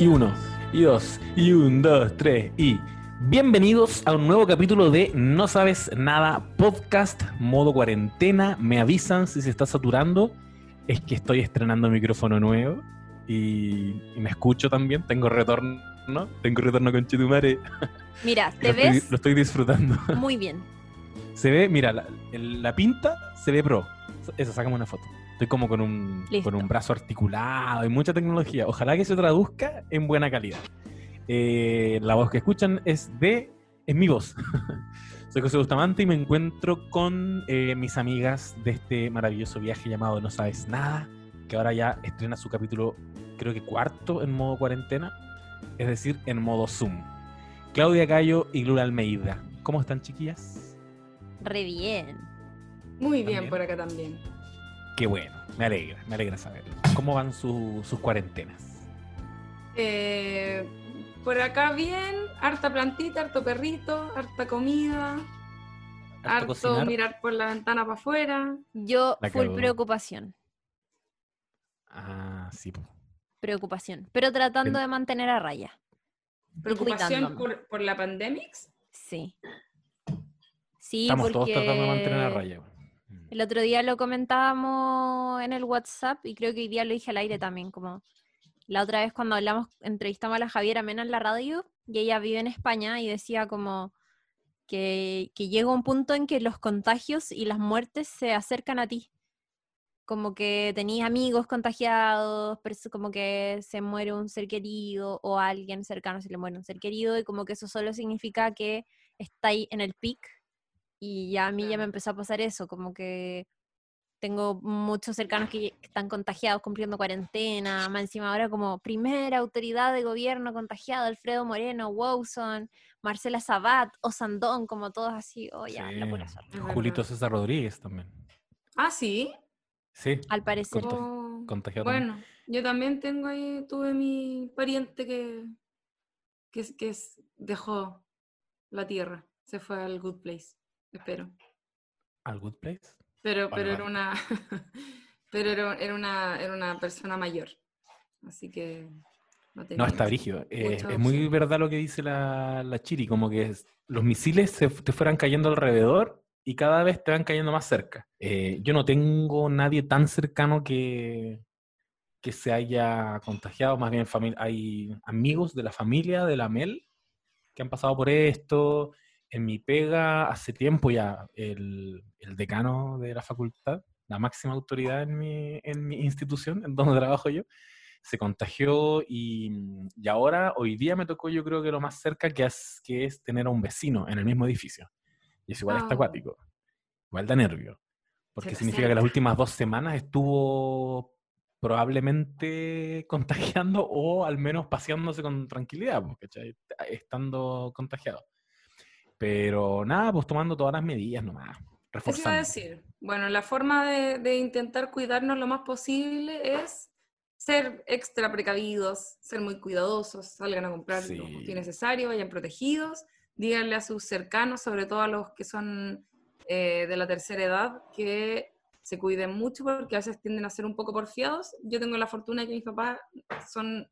y uno, y dos, y un, dos, tres, y... Bienvenidos a un nuevo capítulo de No Sabes Nada Podcast, modo cuarentena. Me avisan si se está saturando. Es que estoy estrenando micrófono nuevo y, y me escucho también. Tengo retorno, tengo retorno con Chitumare. Mira, te lo ves Estoy, lo estoy disfrutando. muy bien. Se ve, mira, la, pinta se ve pro. Eso, sácame una foto. Estoy como con un, Listo. con un brazo articulado y mucha tecnología. Ojalá que se traduzca en buena calidad. Eh, la voz que escuchan es de. es mi voz. Soy José Bustamante y me encuentro con eh, mis amigas de este maravilloso viaje llamado No Sabes Nada, que ahora ya estrena su capítulo, creo que cuarto en modo cuarentena, es decir, en modo Zoom. Claudia Cayo y Lula Almeida. ¿Cómo están, chiquillas? Re bien. Muy bien También. por acá también. Qué bueno, me alegra, me alegra saberlo. ¿Cómo van su- sus cuarentenas? Eh, por acá bien, harta plantita, harto perrito, harta comida, harto, mirar por la ventana para afuera. Yo, La full preocupación. Ah, sí. po. Preocupación. Pero tratando de mantener a raya. Preocupación por la pandemia. Sí. Sí, Estamos porque todos tratando de mantener a raya. El otro día lo comentábamos en el WhatsApp y creo que hoy día lo dije al aire también, como la otra vez cuando hablamos, entrevistamos a la Javiera Mena en la radio y ella vive en España y decía como que, llega un punto en que los contagios y las muertes se acercan a ti. Como que tenías amigos contagiados, como que se muere un ser querido o alguien cercano se le muere un ser querido y como que eso solo significa que está ahí en el pic y ya a mí ya me empezó a pasar eso, como que tengo muchos cercanos que están contagiados cumpliendo cuarentena, más encima ahora como primera autoridad de gobierno contagiada, Alfredo Moreno, Wowson, Marcela Sabat, Osandón, como todos así, oh ya, la pura Sí. suerte. Julito. César Rodríguez también. Ah, sí. Sí, Al parecer. Conta- Oh, contagiado también. bueno, yo también tengo ahí, tuve mi pariente que, que, es- que dejó la tierra, se fue al good place, espero. ¿Al Good Place? Pero, Vale, pero era una pero era, era una era una persona mayor. Así que no tenía No, está brígido. Eh, es muy verdad lo que dice la, la Chiri, como que es- los misiles se, te fueran cayendo alrededor y cada vez te van cayendo más cerca. Eh, yo no tengo nadie tan cercano que, que se haya contagiado, más bien hay amigos de la familia de la Mel que han pasado por esto. En mi pega, hace tiempo ya, el, el decano de la facultad, la máxima autoridad en mi, en mi institución, en donde trabajo yo, se contagió y, y ahora, hoy día me tocó yo creo que lo más cerca que es, que es tener a un vecino en el mismo edificio. Y eso igual está Ah. acuático. Igual da nervio. Porque significa que las últimas dos semanas estuvo probablemente contagiando o al menos paseándose con tranquilidad, pues, ¿cachai? estando contagiado. Pero nada, pues tomando todas las medidas nomás, Eso iba a decir. Bueno, la forma de, de intentar cuidarnos lo más posible es ser extra precavidos, ser muy cuidadosos, salgan a comprar lo Sí. justo y necesario, vayan protegidos, díganle a sus cercanos, sobre todo a los que son eh, de la tercera edad, que se cuiden mucho porque a veces tienden a ser un poco porfiados. Yo tengo la fortuna de que mis papás son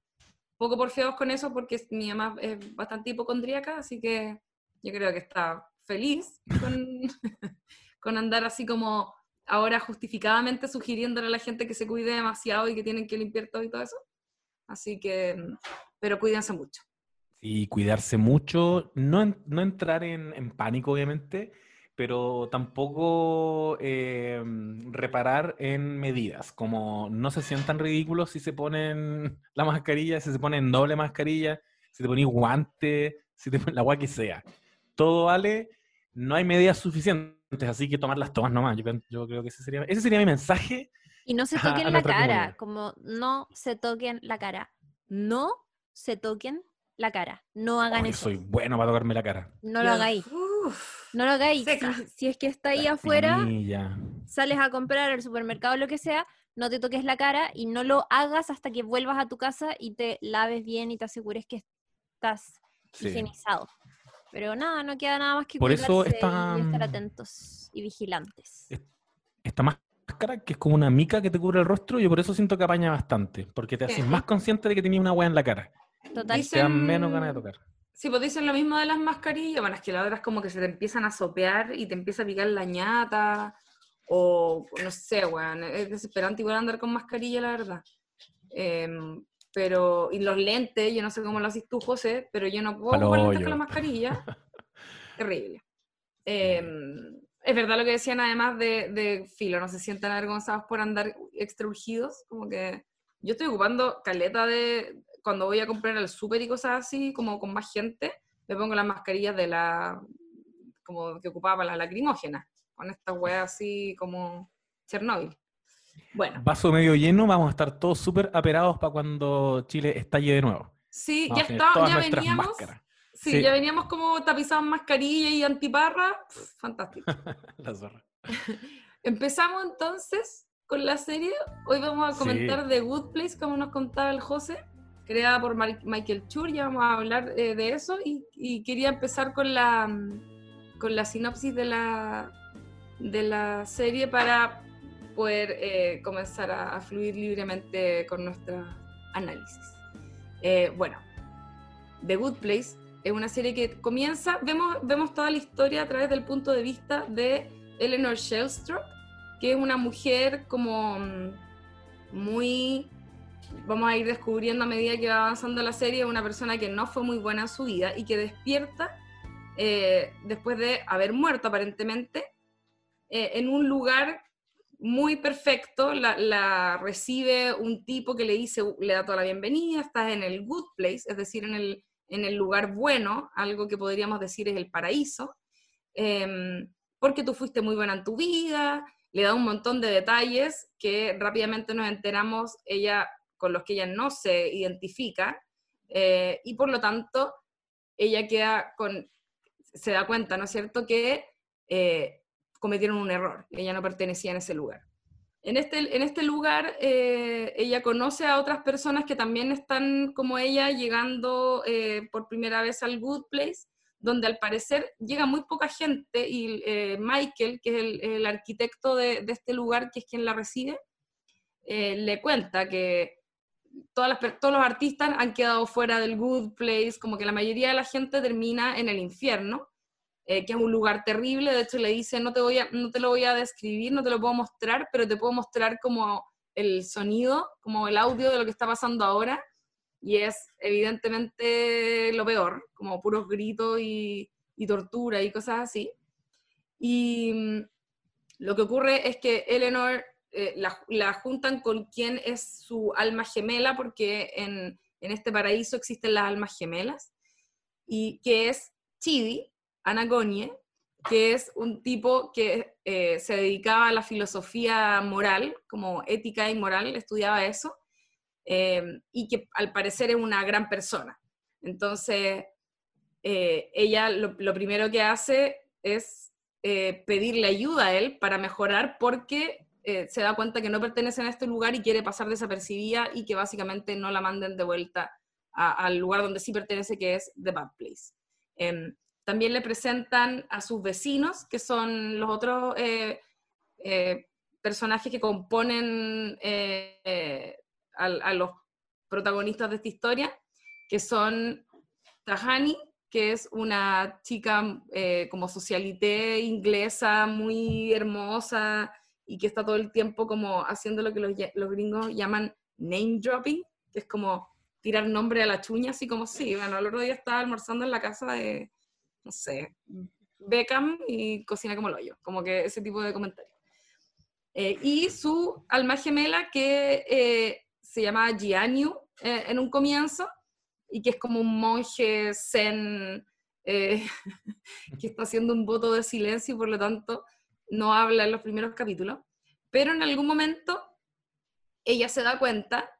poco porfiados con eso porque mi mamá es bastante hipocondríaca, así que yo creo que está feliz con, con andar así como ahora justificadamente sugiriéndole a la gente que se cuide demasiado y que tienen que limpiar todo y todo eso. Así que, pero cuídense mucho. Y cuidarse mucho, no, no entrar en, en pánico, obviamente, pero tampoco eh, reparar en medidas, como no se sientan ridículos si se ponen la mascarilla, si se ponen doble mascarilla, si te pones guante, si te pones la agua que sea. Todo vale, no hay medidas suficientes, así que tomarlas todas nomás. Yo, creo- yo creo que ese sería, ese sería mi mensaje. Y no se a- a toquen la cara, comunidad. como no se toquen la cara. No se toquen la cara. No hagan Oh, yo eso. soy bueno para tocarme la cara. No lo hagáis. Uf, No lo hagáis. Si, si es que está ahí La afuera, sales a comprar al supermercado lo que sea, no te toques la cara y no lo hagas hasta que vuelvas a tu casa y te laves bien y te asegures que estás Sí. higienizado. Pero nada, no queda nada más que Por eso y estar atentos y vigilantes. Es- esta máscara, que es como una mica que te cubre el rostro, yo por eso siento que apaña bastante, porque te haces más consciente de que tenías una hueá en la cara. Total. Te dan menos ganas de tocar. Sí, pues dicen lo mismo de las mascarillas. Bueno, es que la otra es como que se te empiezan a sopear y te empieza a picar la ñata. O no sé, weón. Es desesperante igual andar con mascarilla, la verdad. Em, pero, y los lentes, yo no sé cómo lo haces tú, José, pero yo no puedo Palo ocupar lentes con la mascarilla. Terrible. Em, es verdad lo que decían además de, de filo, no se sientan avergonzados por andar extra urgidos, como que yo estoy ocupando caleta de, cuando voy a comprar al súper y cosas así, como con más gente, me pongo las mascarillas de la, como que ocupaba para las lacrimógenas, con estas weas así como Chernóbil. Bueno, Vaso medio lleno, vamos a estar todos súper aperados para cuando Chile estalle de nuevo. sí, Vamos ya está, ya veníamos, sí, Sí. ya veníamos como tapizados en mascarilla y antiparra, pf, fantástico. La zorra. Empezamos entonces con la serie. Hoy vamos a Sí. comentar The Good Place, como nos contaba el José, creada por Mar- Michael Chur. Ya vamos a hablar eh, de eso. Y, y quería empezar con la, mm, con la sinopsis de la, de la serie para poder eh, comenzar a, fluir libremente con nuestro análisis. Eh, bueno, The Good Place es una serie que comienza, vemos, vemos toda la historia a través del punto de vista de Eleanor Shellstrop, que es una mujer como mm, muy, vamos a ir descubriendo a medida que va avanzando la serie, una persona que no fue muy buena en su vida y que despierta eh, después de haber muerto aparentemente en un lugar muy perfecto, la, recibe un tipo que le dice, le da toda la bienvenida, estás en el good place, es decir, en el, en el lugar bueno, algo que podríamos decir es el paraíso, em, porque tú fuiste muy buena en tu vida, le da un montón de detalles que rápidamente nos enteramos ella con los que ella no se identifica, eh, y por lo tanto ella queda con, se da cuenta, ¿no es cierto?, que eh, cometieron un error, ella no pertenecía en ese lugar. En este, en este lugar, eh, ella conoce a otras personas que también están como ella llegando eh, por primera vez al Good Place, donde al parecer llega muy poca gente y eh, Michael, que es el, el arquitecto de, de, este lugar, que es quien la recibe, eh, le cuenta que todas las, todos los artistas han quedado fuera del Good Place, como que la mayoría de la gente termina en el infierno eh, que es un lugar terrible, de hecho le dice, no te, voy a, no te lo voy a describir, no te lo puedo mostrar, pero te puedo mostrar como el sonido, como el audio de lo que está pasando ahora, y es evidentemente lo peor, como puros gritos y, y tortura y cosas así. Y mm, lo que ocurre es que Eleanor eh, la, la, juntan con quien es su alma gemela, porque en, en este paraíso existen las almas gemelas, y que es Chidi, Anagonie, que es un tipo que eh, se dedicaba a la filosofía moral, como ética y moral, estudiaba eso, eh, y que al parecer es una gran persona. Entonces, eh, ella lo, lo, primero que hace es pedirle ayuda a él para mejorar porque se da cuenta que no pertenece a este lugar y quiere pasar desapercibida y que básicamente no la manden de vuelta al lugar donde sí pertenece, que es The Bad Place. También le presentan a sus vecinos, que son los otros eh, eh, personajes que componen eh, a, los protagonistas de esta historia, que son Tahani, que es una chica como socialité inglesa, muy hermosa y que está todo el tiempo como haciendo lo que los, los gringos llaman name dropping, que es como tirar nombre a la chuña, así como sí, bueno, el otro día estaba almorzando en la casa de no sé, Beckham y cocina como lo yo, como que ese tipo de comentarios. Eh, y su alma gemela que eh, se llama Gianyu eh, en un comienzo y que es como un monje zen que está haciendo un voto de silencio y por lo tanto no habla en los primeros capítulos, pero en algún momento ella se da cuenta,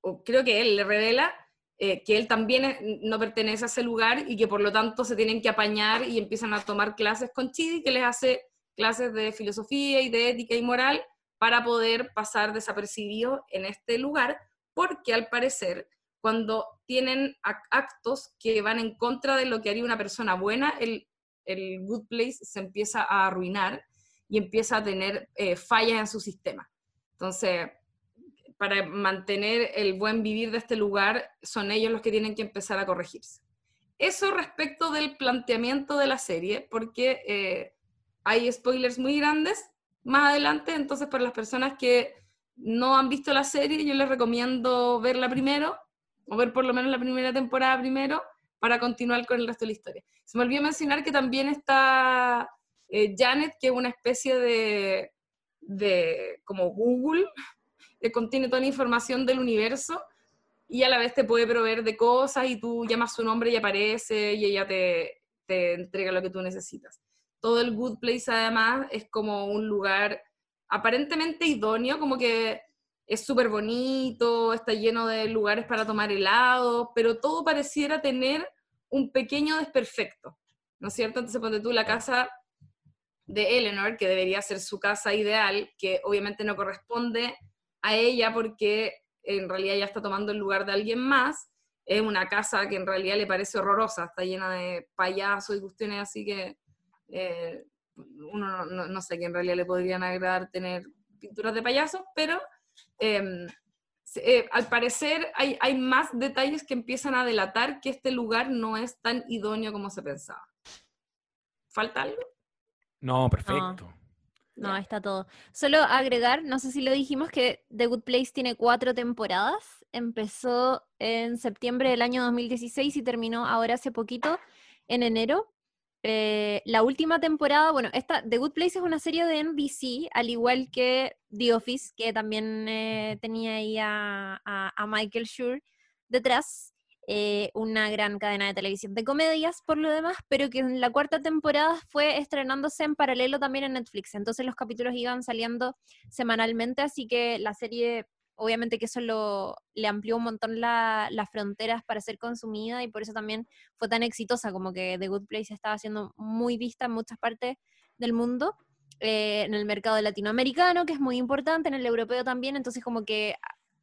o creo que él le revela, eh, que él también es, no pertenece a ese lugar y que por lo tanto se tienen que apañar y empiezan a tomar clases con Chidi, que les hace clases de filosofía y de ética y moral para poder pasar desapercibidos en este lugar, porque al parecer cuando tienen actos que van en contra de lo que haría una persona buena, el, el good place se empieza a arruinar y empieza a tener eh, fallas en su sistema. Entonces, para mantener el buen vivir de este lugar, son ellos los que tienen que empezar a corregirse. Eso respecto del planteamiento de la serie, porque eh, hay spoilers muy grandes más adelante, entonces para las personas que no han visto la serie, yo les recomiendo verla primero, o ver por lo menos la primera temporada primero, para continuar con el resto de la historia. Se me olvidó mencionar que también está eh, Janet, que es una especie de, de como Google, que contiene toda la información del universo y a la vez te puede proveer de cosas y tú llamas su nombre y aparece y ella te, te entrega lo que tú necesitas. Todo el Good Place además es como un lugar aparentemente idóneo, como que es súper bonito, está lleno de lugares para tomar helado, pero todo pareciera tener un pequeño desperfecto, ¿no es cierto? Entonces, cuando tú la casa de Eleanor, que debería ser su casa ideal, que obviamente no corresponde a ella porque en realidad ya está tomando el lugar de alguien más, es una casa que en realidad le parece horrorosa, está llena de payasos y cuestiones así que eh, uno no, sé que en realidad le podrían agradar tener pinturas de payasos, pero em, eh, al parecer hay, hay más detalles que empiezan a delatar que este lugar no es tan idóneo como se pensaba. ¿Falta algo? No, perfecto. No, está todo. Solo agregar, no sé si lo dijimos, que The Good Place tiene cuatro temporadas. Empezó en septiembre del año 2016 y terminó ahora hace poquito, en enero. Eh, la última temporada, bueno, esta The Good Place es una serie de NBC, al igual que The Office, que también eh, tenía ahí a, a Michael Schur detrás. Eh, una gran cadena de televisión de comedias por lo demás, pero que en la cuarta temporada fue estrenándose en paralelo también en Netflix. Entonces los capítulos iban saliendo semanalmente, así que la serie, obviamente que eso lo, le amplió un montón las fronteras para ser consumida y por eso también fue tan exitosa, como que The Good Place estaba siendo muy vista en muchas partes del mundo. Eh, en el mercado latinoamericano, que es muy importante, en el europeo también, entonces como que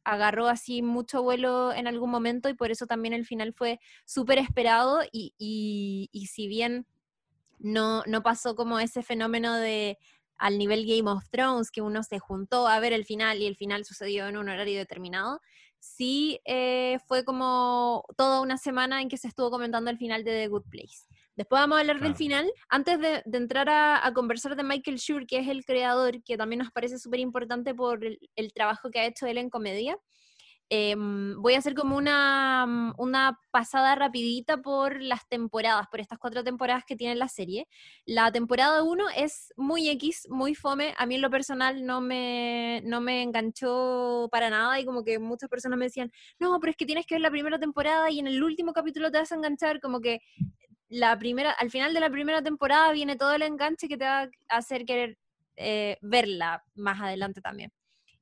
agarró así mucho vuelo en algún momento y por eso también el final fue súper esperado y, y, si bien no, no pasó como ese fenómeno de al nivel Game of Thrones, que uno se juntó a ver el final y el final sucedió en un horario determinado, sí eh, fue como toda una semana en que se estuvo comentando el final de The Good Place. Después vamos a hablar del final. Antes de, entrar a, conversar de Michael Schur, que es el creador, que también nos parece súper importante por el, trabajo que ha hecho él en comedia, em, voy a hacer como una, una pasada rapidita por las temporadas, por estas cuatro temporadas que tiene la serie. La temporada 1 es muy X, muy fome. A mí en lo personal no me, no me enganchó para nada y como que muchas personas me decían, no, pero es que tienes que ver la primera temporada y en el último capítulo te vas a enganchar, como que la primera, al final de la primera temporada viene todo el enganche que te va a hacer querer eh, verla más adelante también.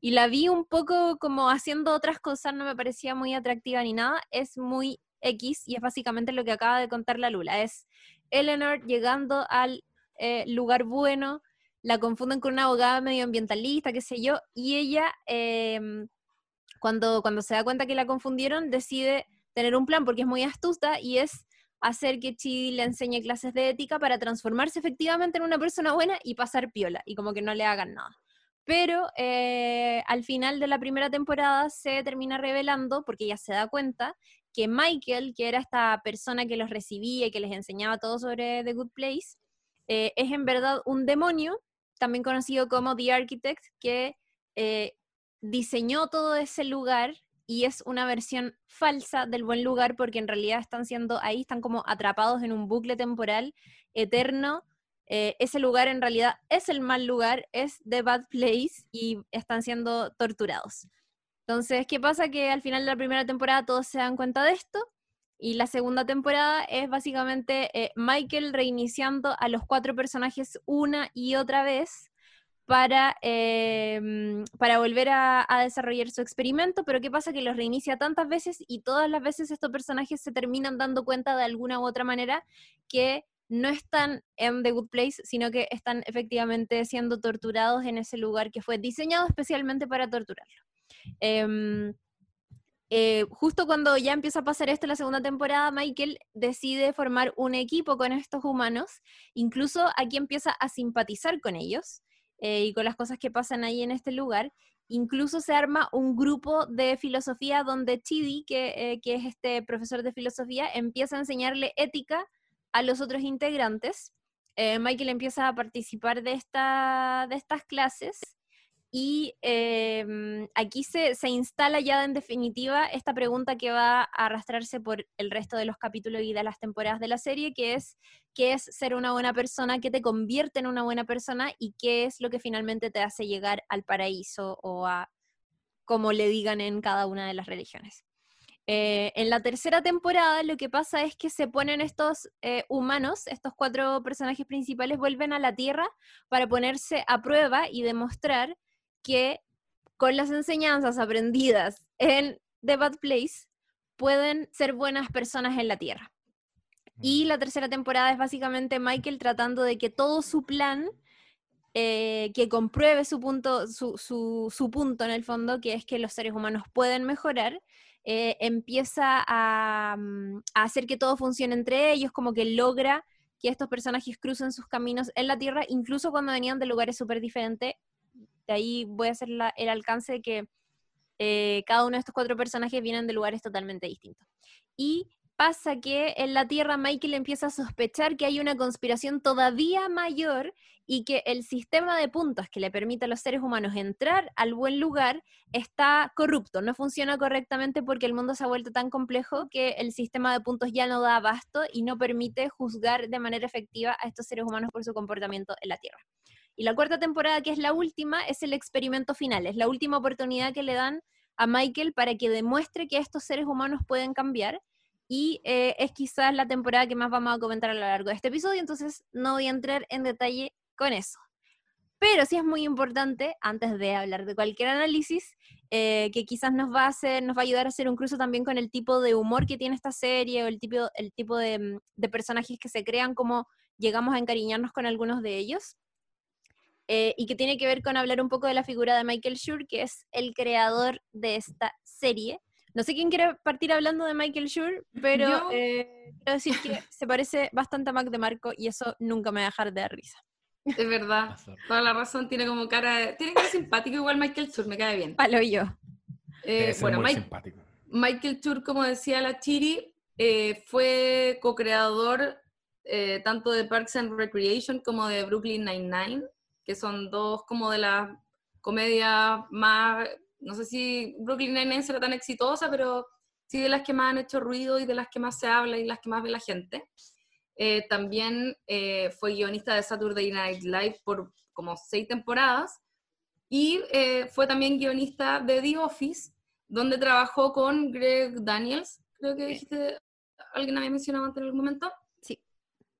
Y la vi un poco como haciendo otras cosas, no me parecía muy atractiva ni nada, es muy X y es básicamente lo que acaba de contar la Lula, es Eleanor llegando al eh, lugar bueno, la confunden con una abogada medioambientalista, qué sé yo, y ella, em, cuando, cuando se da cuenta que la confundieron, decide tener un plan porque es muy astuta y es hacer que Chidi le enseñe clases de ética para transformarse efectivamente en una persona buena y pasar piola, y como que no le hagan nada. Pero eh, al final de la primera temporada se termina revelando, porque ella se da cuenta, que Michael, que era esta persona que los recibía y que les enseñaba todo sobre The Good Place, eh, es en verdad un demonio, también conocido como The Architect, que eh, diseñó todo ese lugar y es una versión falsa del buen lugar porque en realidad están siendo ahí, están como atrapados en un bucle temporal eterno. Eh, ese lugar en realidad es el mal lugar, es The Bad Place y están siendo torturados. Entonces, ¿qué pasa? Que al final de la primera temporada todos se dan cuenta de esto y la segunda temporada es básicamente eh, Michael reiniciando a los cuatro personajes una y otra vez para, em, para volver a, desarrollar su experimento, pero ¿qué pasa? Que los reinicia tantas veces y todas las veces estos personajes se terminan dando cuenta de alguna u otra manera que no están en The Good Place, sino que están efectivamente siendo torturados en ese lugar que fue diseñado especialmente para torturarlo. Em, eh, justo cuando ya empieza a pasar esto en la segunda temporada, Michael decide formar un equipo con estos humanos, incluso aquí empieza a simpatizar con ellos, eh, y con las cosas que pasan ahí en este lugar. incluso se arma un grupo de filosofía donde Chidi, que, eh, que es este profesor de filosofía, empieza a enseñarle ética a los otros integrantes. Eh, Michael empieza a participar de, esta, de estas clases y em, aquí se, se, instala ya en definitiva esta pregunta que va a arrastrarse por el resto de los capítulos y de las temporadas de la serie, que es qué es ser una buena persona, qué te convierte en una buena persona y qué es lo que finalmente te hace llegar al paraíso o a como le digan en cada una de las religiones. Eh, en la tercera temporada lo que pasa es que se ponen estos eh, humanos, estos cuatro personajes principales, vuelven a la Tierra para ponerse a prueba y demostrar que con las enseñanzas aprendidas en The Bad Place pueden ser buenas personas en la Tierra. Y mm. la tercera temporada es básicamente Michael tratando de que todo su plan, eh, que compruebe su punto, su, punto en el fondo, que es que los seres humanos pueden mejorar, eh, empieza a, mm, a, hacer que todo funcione entre ellos, como que logra que estos personajes crucen sus caminos en la Tierra, incluso cuando venían de lugares súper diferentes, de ahí voy a hacer el alcance de que eh, cada uno de estos cuatro personajes vienen de lugares totalmente distintos. Y pasa que en la Tierra Michael empieza a sospechar que hay una conspiración todavía mayor y que el sistema de puntos que le permite a los seres humanos entrar al buen lugar está corrupto, no funciona correctamente porque el mundo se ha vuelto tan complejo que el sistema de puntos ya no da abasto y no permite juzgar de manera efectiva a estos seres humanos por su comportamiento en la Tierra. Y la cuarta temporada, que es la última, es el experimento final, es la última oportunidad que le dan a Michael para que demuestre que estos seres humanos pueden cambiar. Y eh, es quizás la temporada que más vamos a comentar a lo largo de este episodio, entonces no voy a entrar en detalle con eso. Pero sí es muy importante, antes de hablar de cualquier análisis, eh, que quizás nos va, a hacer, nos va a ayudar a hacer un cruce también con el tipo de humor que tiene esta serie o el tipo, el tipo de, de personajes que se crean, como llegamos a encariñarnos con algunos de ellos. Eh, y que tiene que ver con hablar un poco de la figura de Michael Schur, que es el creador de esta serie. No sé quién quiere partir hablando de Michael Schur, pero eh, quiero decir que se parece bastante a Mac de Marco y eso nunca me va a dejar de dar risa. Es verdad, toda la razón, tiene como cara, tiene cara simpático igual Michael Schur, me cae bien. Palo yo. Eh, bueno, Michael Schur, como decía la Chiri, fue co-creador tanto de Parks and Recreation como de Brooklyn Nine-Nine que son dos como de las comedias más, no sé si Brooklyn Nine-Nine será tan exitosa, pero sí de las que más han hecho ruido y de las que más se habla y las que más ve la gente. Eh, también eh, fue guionista de Saturday Night Live por como seis temporadas y eh, fue también guionista de The Office, donde trabajó con Greg Daniels, creo que dijiste, alguien había mencionado antes en algún momento. Sí.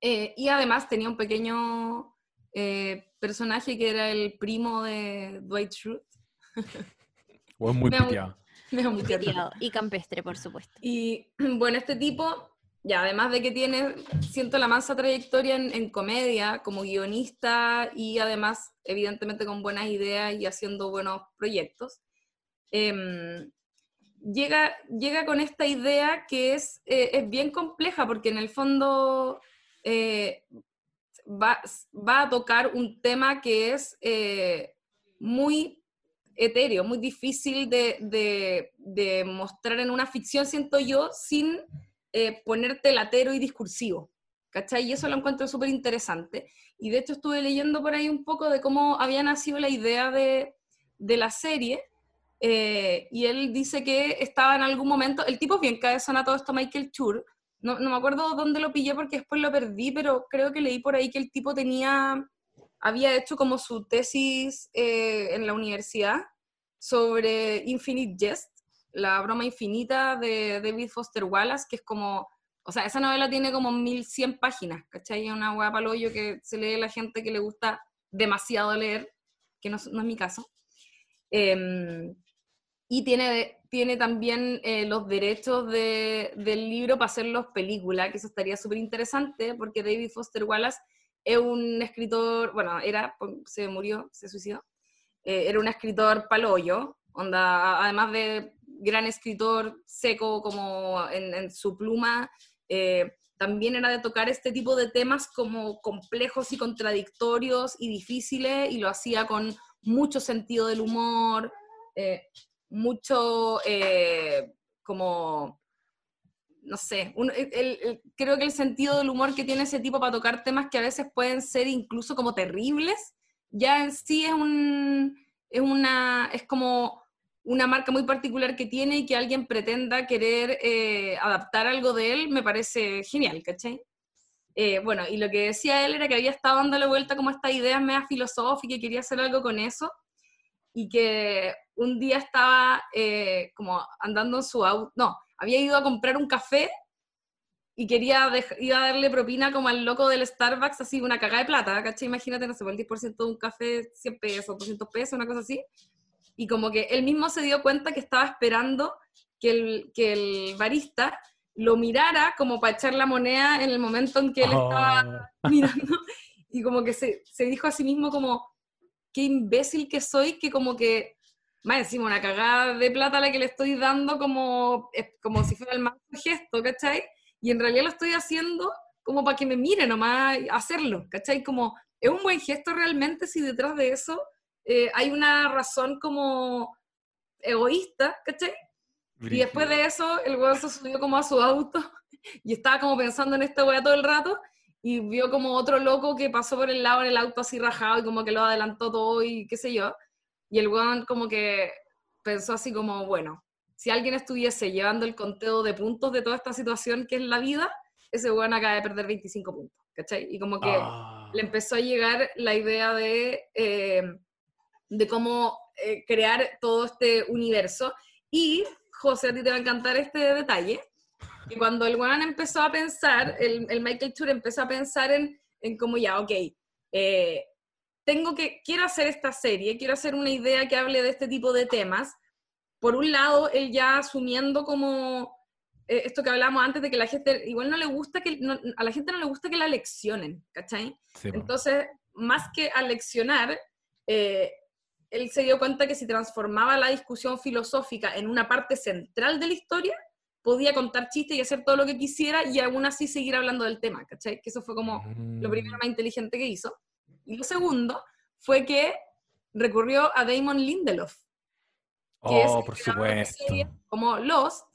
y además tenía un pequeño personaje que era el primo de Dwight Schrute. O es muy piteado. Muy piteado. Y campestre, por supuesto. Y bueno, este tipo, ya además de que tiene, siento la mansa trayectoria en, comedia, como guionista y además, evidentemente, con buenas ideas y haciendo buenos proyectos, em, llega, llega con esta idea que es, eh, es bien compleja, porque en el fondo eh, va, a tocar un tema que es eh, muy etéreo, muy difícil de, mostrar en una ficción, siento yo, sin eh, ponerte latero y discursivo. ¿Cachai? Y eso lo encuentro súper interesante. Y de hecho estuve leyendo por ahí un poco de cómo había nacido la idea de, la serie. Eh, y él dice que estaba en algún momento, el tipo es bien cabezón a todo esto, Michael Chur, no, me acuerdo dónde lo pillé porque después lo perdí, pero creo que leí por ahí que el tipo tenía, había hecho como su tesis eh, en la universidad sobre Infinite Jest, la broma infinita de David Foster Wallace, que es como, o sea, esa novela tiene como 1100 páginas, ¿cachai? Es una hueá hoyo que se lee a la gente que le gusta demasiado leer, que no, no es mi caso. Em, y tiene, tiene también eh, los derechos de, del libro para hacerlos película, que eso estaría súper interesante, porque David Foster Wallace es un escritor, bueno, era, se murió, se suicidó, eh, era un escritor paloyo, onda, además de gran escritor seco como en, su pluma, eh, también era de tocar este tipo de temas como complejos y contradictorios y difíciles, y lo hacía con mucho sentido del humor, eh, mucho, eh, como, no sé, creo que el sentido del humor que tiene ese tipo para tocar temas que a veces pueden ser incluso como terribles, ya en sí es un, es una, es como una marca muy particular que tiene y que alguien pretenda querer eh, adaptar algo de él, me parece genial, ¿cachai? Eh, bueno, y lo que decía él era que había estado dándole vuelta como esta idea media filosófica y quería hacer algo con eso, y que un día estaba eh, como andando en su auto, no, había ido a comprar un café y quería iba a darle propina como al loco del Starbucks, así una cagada de plata, ¿cachai? Imagínate, no sé, el 10% de un café, 100 pesos, 200 pesos, una cosa así. Y como que él mismo se dio cuenta que estaba esperando que el, que el barista lo mirara como para echar la moneda en el momento en que él estaba oh. mirando. Y como que se, se dijo a sí mismo como, qué imbécil que soy, que como que, más encima, una cagada de plata a la que le estoy dando como, como si fuera el más gesto, ¿cachai? Y en realidad lo estoy haciendo como para que me mire nomás hacerlo, ¿cachai? Como, es un buen gesto realmente si detrás de eso eh, hay una razón como egoísta, ¿cachai? Y después de eso, el weón se subió como a su auto y estaba como pensando en esta weá todo el rato y vio como otro loco que pasó por el lado en el auto así rajado y como que lo adelantó todo y qué sé yo. Y el weón como que pensó así como, bueno, si alguien estuviese llevando el conteo de puntos de toda esta situación que es la vida, ese weón acaba de perder 25 puntos, ¿cachai? Y como que ah. le empezó a llegar la idea de, eh, de cómo eh, crear todo este universo. Y, José, a ti te va a encantar este detalle, y cuando el Juan empezó a pensar, el, el Michael Tour empezó a pensar en, en como ya, ok, eh, tengo que, quiero hacer esta serie, quiero hacer una idea que hable de este tipo de temas. Por un lado, él ya asumiendo como eh, esto que hablábamos antes de que la gente, igual no le gusta que, a la gente no le gusta que la leccionen, ¿cachai? Entonces, más que aleccionar, eh, él se dio cuenta que si transformaba la discusión filosófica en una parte central de la historia, podía contar chistes y hacer todo lo que quisiera y aún así seguir hablando del tema, ¿cachai? Que eso fue como lo primero más inteligente que hizo. Y lo segundo fue que recurrió a Damon Lindelof. Que oh, por supuesto. Como Lost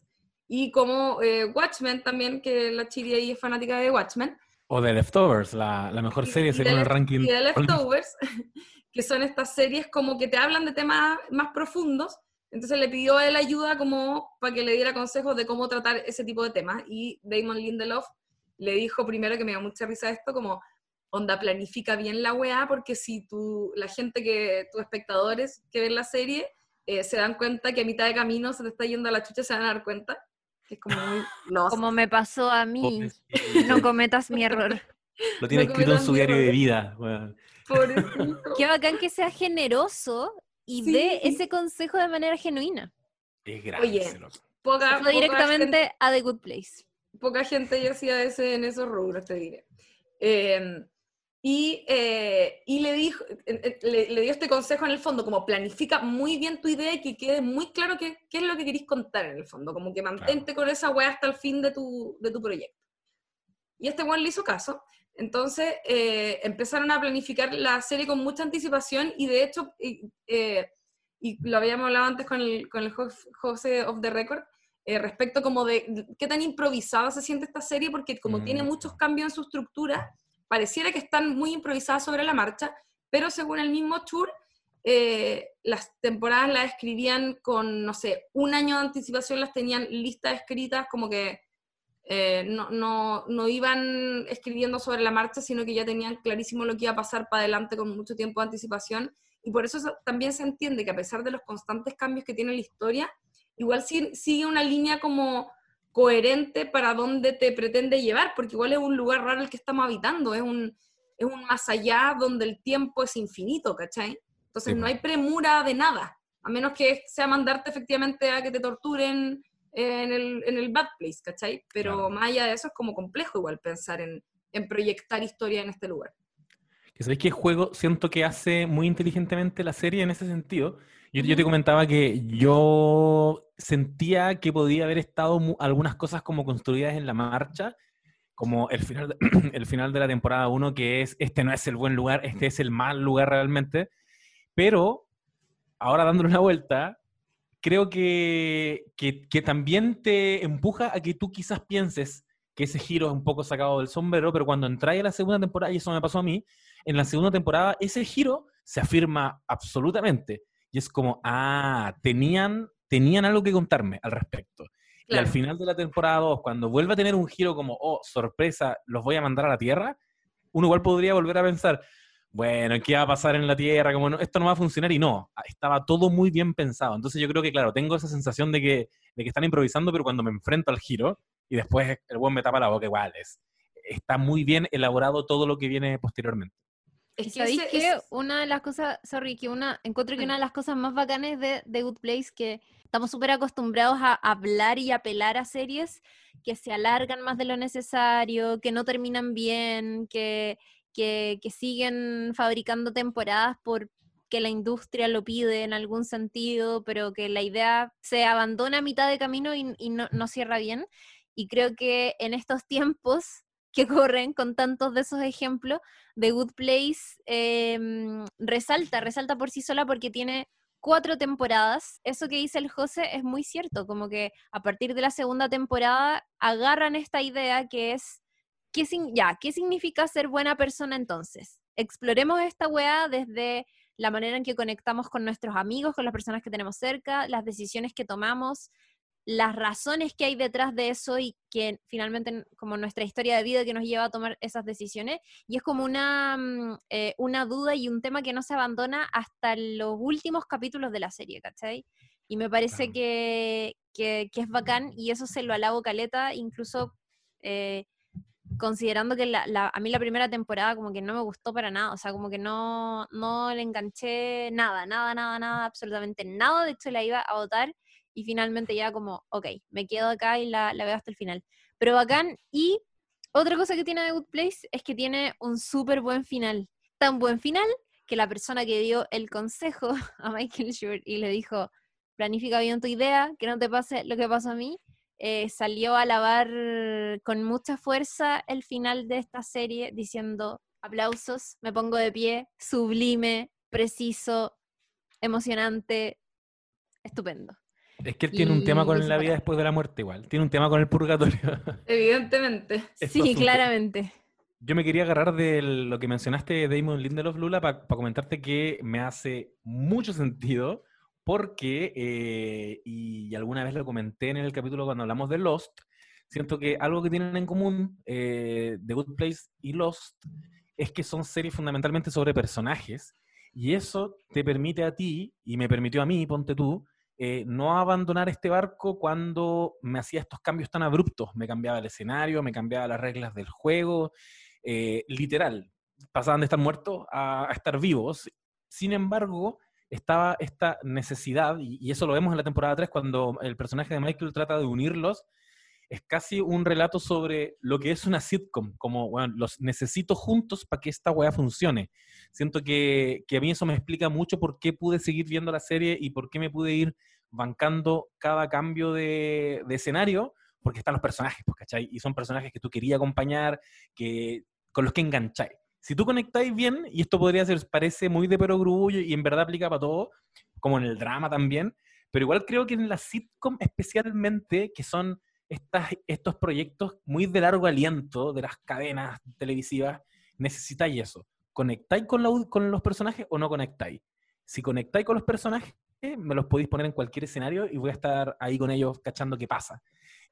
y como eh, Watchmen también, que la chiri ahí es fanática de Watchmen. O de Leftovers, la, la mejor serie según el ranking. Y de Leftovers, que son estas series como que te hablan de temas más profundos entonces le pidió a él ayuda como para que le diera consejos de cómo tratar ese tipo de temas. Y Damon Lindelof le dijo primero que me dio mucha risa esto, como, onda, planifica bien la weá, porque si tú, la gente que, tus espectadores que ven la serie, eh, se dan cuenta que a mitad de camino se te está yendo a la chucha, se van a dar cuenta. Que es como muy Como me pasó a mí. no cometas mi error. Lo tiene escrito en su diario de vida. Qué bacán que sea generoso y dé ese consejo de manera genuina. Es grande. Oye, poca, directamente a The Good Place. Poca gente ya hacía ese, en esos rubros, te diré. Em, y, eh, y, le, dijo, le, dio este consejo en el fondo, como planifica muy bien tu idea y que quede muy claro qué, qué es lo que querís contar en el fondo, como que mantente con esa weá hasta el fin de tu, de tu proyecto. Y este weón le hizo caso, entonces eh, empezaron a planificar la serie con mucha anticipación y de hecho, y, eh, lo habíamos hablado antes con el, con el José of the Record, eh, respecto como de qué tan improvisada se siente esta serie, porque como tiene mm. muchos cambios en su estructura, pareciera que están muy improvisadas sobre la marcha, pero según el mismo tour, las temporadas las escribían con, no sé, un año de anticipación, las tenían listas escritas, como que eh, no, no, no, iban escribiendo sobre la marcha, sino que ya tenían clarísimo lo que iba a pasar para adelante con mucho tiempo de anticipación. Y por eso también se entiende que a pesar de los constantes cambios que tiene la historia, igual sigue una línea como coherente para dónde te pretende llevar, porque igual es un lugar raro el que estamos habitando, es un, es un más allá donde el tiempo es infinito, ¿cachai? Entonces no hay premura de nada, a menos que sea mandarte efectivamente a que te torturen en el, en el bad place, ¿cachai? Pero más allá de eso es como complejo igual pensar en, en proyectar historia en este lugar. Que sabéis que el juego siento que hace muy inteligentemente la serie en ese sentido. Yo, yo te comentaba que yo sentía que podía haber estado algunas cosas como construidas en la marcha, como el final de, el final de la temporada 1, que es, este no es el buen lugar, este es el mal lugar realmente, pero ahora dándole una vuelta, creo que, que, que también te empuja a que tú quizás pienses que ese giro es un poco sacado del sombrero, pero cuando entráis a la segunda temporada, y eso me pasó a mí, en la segunda temporada ese giro se afirma absolutamente. Y es como, ah, tenían, tenían algo que contarme al respecto. Y al final de la temporada 2, cuando vuelve a tener un giro como, oh, sorpresa, los voy a mandar a la Tierra, uno igual podría volver a pensar, bueno, ¿qué va a pasar en la Tierra? Como no, esto no va a funcionar y no, estaba todo muy bien pensado. Entonces yo creo que, claro, tengo esa sensación de que, de que están improvisando, pero cuando me enfrento al giro, y después el buen me tapa la boca igual. Es, está muy bien elaborado todo lo que viene posteriormente. Es que ¿Sabéis que una de las cosas, sorry, que una, encuentro que una de las cosas más bacanes de, de Good Place que estamos súper acostumbrados a hablar y apelar a series que se alargan más de lo necesario, que no terminan bien, que, que, que siguen fabricando temporadas por que la industria lo pide en algún sentido, pero que la idea se abandona a mitad de camino y, y no, no cierra bien. Y creo que en estos tiempos que corren con tantos de esos ejemplos, The Good Place em, resalta, resalta por sí sola porque tiene cuatro temporadas. Eso que dice el José es muy cierto, como que a partir de la segunda temporada agarran esta idea que es, ¿qué, ya, ¿qué significa ser buena persona entonces? Exploremos esta weá desde la manera en que conectamos con nuestros amigos, con las personas que tenemos cerca, las decisiones que tomamos, las razones que hay detrás de eso y que finalmente como nuestra historia de vida que nos lleva a tomar esas decisiones y es como una, mm, eh, una duda y un tema que no se abandona hasta los últimos capítulos de la serie, ¿cachai? Y me parece que, que, es bacán y eso se lo alabo caleta, incluso eh, considerando que la, a mí la primera temporada como que no me gustó para nada, o sea, como que no, no le enganché nada, nada, nada, nada, absolutamente nada, de hecho la iba a votar y finalmente ya como, ok, me quedo acá y la, veo hasta el final. Pero bacán. Y otra cosa que tiene The Good Place es que tiene un súper buen final. Tan buen final que la persona que dio el consejo a Michael Short y le dijo, planifica bien tu idea, que no te pase lo que pasó a mí, eh, salió a alabar con mucha fuerza el final de esta serie diciendo, aplausos, me pongo de pie, sublime, preciso, emocionante, estupendo. Es que él tiene un tema con la vida después de la muerte igual. Tiene un tema con el purgatorio. Evidentemente. sí, claramente. Yo me quería agarrar de lo que mencionaste de Damon Lindelof, Lula, para comentarte que me hace mucho sentido porque, eh, y alguna vez lo comenté en el capítulo cuando hablamos de Lost, siento que algo que tienen en común eh, The Good Place y Lost es que son series fundamentalmente sobre personajes y eso te permite a ti, y me permitió a mí, ponte tú, eh, no abandonar este barco cuando me hacía estos cambios tan abruptos. Me cambiaba el escenario, me cambiaba las reglas del juego, eh, literal. Pasaban de estar muertos a, estar vivos. Sin embargo, estaba esta necesidad, y, eso lo vemos en la temporada 3, cuando el personaje de Michael trata de unirlos, es casi un relato sobre lo que es una sitcom, como, bueno, los necesito juntos para que esta weá funcione. Siento que, que, a mí eso me explica mucho por qué pude seguir viendo la serie y por qué me pude ir bancando cada cambio de, de escenario, porque están los personajes, pues, ¿cachai? Y son personajes que tú querías acompañar, que, con los que engancháis. Si tú conectáis bien, y esto podría ser, parece muy de perogrullo y en verdad aplica para todo, como en el drama también, pero igual creo que en la sitcom especialmente, que son estas, estos proyectos muy de largo aliento de las cadenas televisivas, necesitáis eso. ¿Conectáis con, con los personajes o no conectáis? Si conectáis con los personajes, me los podéis poner en cualquier escenario y voy a estar ahí con ellos cachando qué pasa.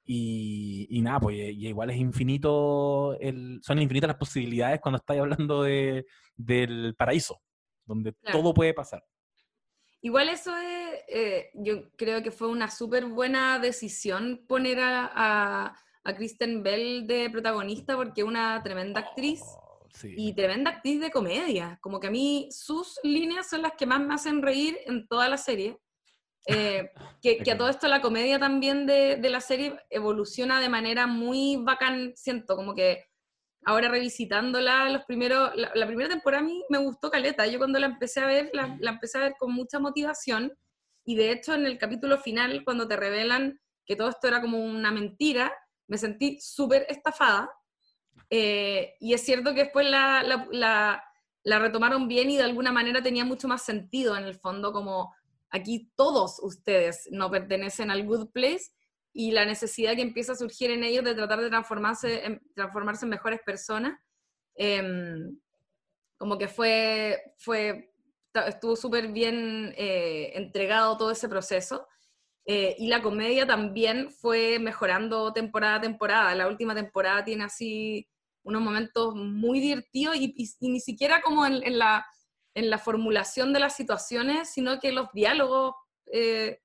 Y, nada, pues igual es infinito, el, son infinitas las posibilidades cuando estáis hablando de, del paraíso, donde todo puede pasar. Igual eso es, eh, yo creo que fue una súper buena decisión poner a, a, a, Kristen Bell de protagonista porque es una tremenda actriz oh, y tremenda actriz de comedia. Como que a mí sus líneas son las que más me hacen reír en toda la serie. Eh, que, que, a todo esto la comedia también de, de, la serie evoluciona de manera muy bacán, siento, como que ahora revisitándola, los primeros, la, primera temporada a mí me gustó Caleta, yo cuando la empecé a ver, la, empecé a ver con mucha motivación, y de hecho en el capítulo final, cuando te revelan que todo esto era como una mentira, me sentí súper estafada, eh, y es cierto que después la, la, la, retomaron bien y de alguna manera tenía mucho más sentido en el fondo, como aquí todos ustedes no pertenecen al good place y la necesidad que empieza a surgir en ellos de tratar de transformarse en, transformarse en mejores personas, em, como que fue, fue estuvo súper bien eh, entregado todo ese proceso. Eh, y la comedia también fue mejorando temporada a temporada. La última temporada tiene así unos momentos muy divertidos y, ni siquiera como en, la, en la formulación de las situaciones, sino que los diálogos, eh,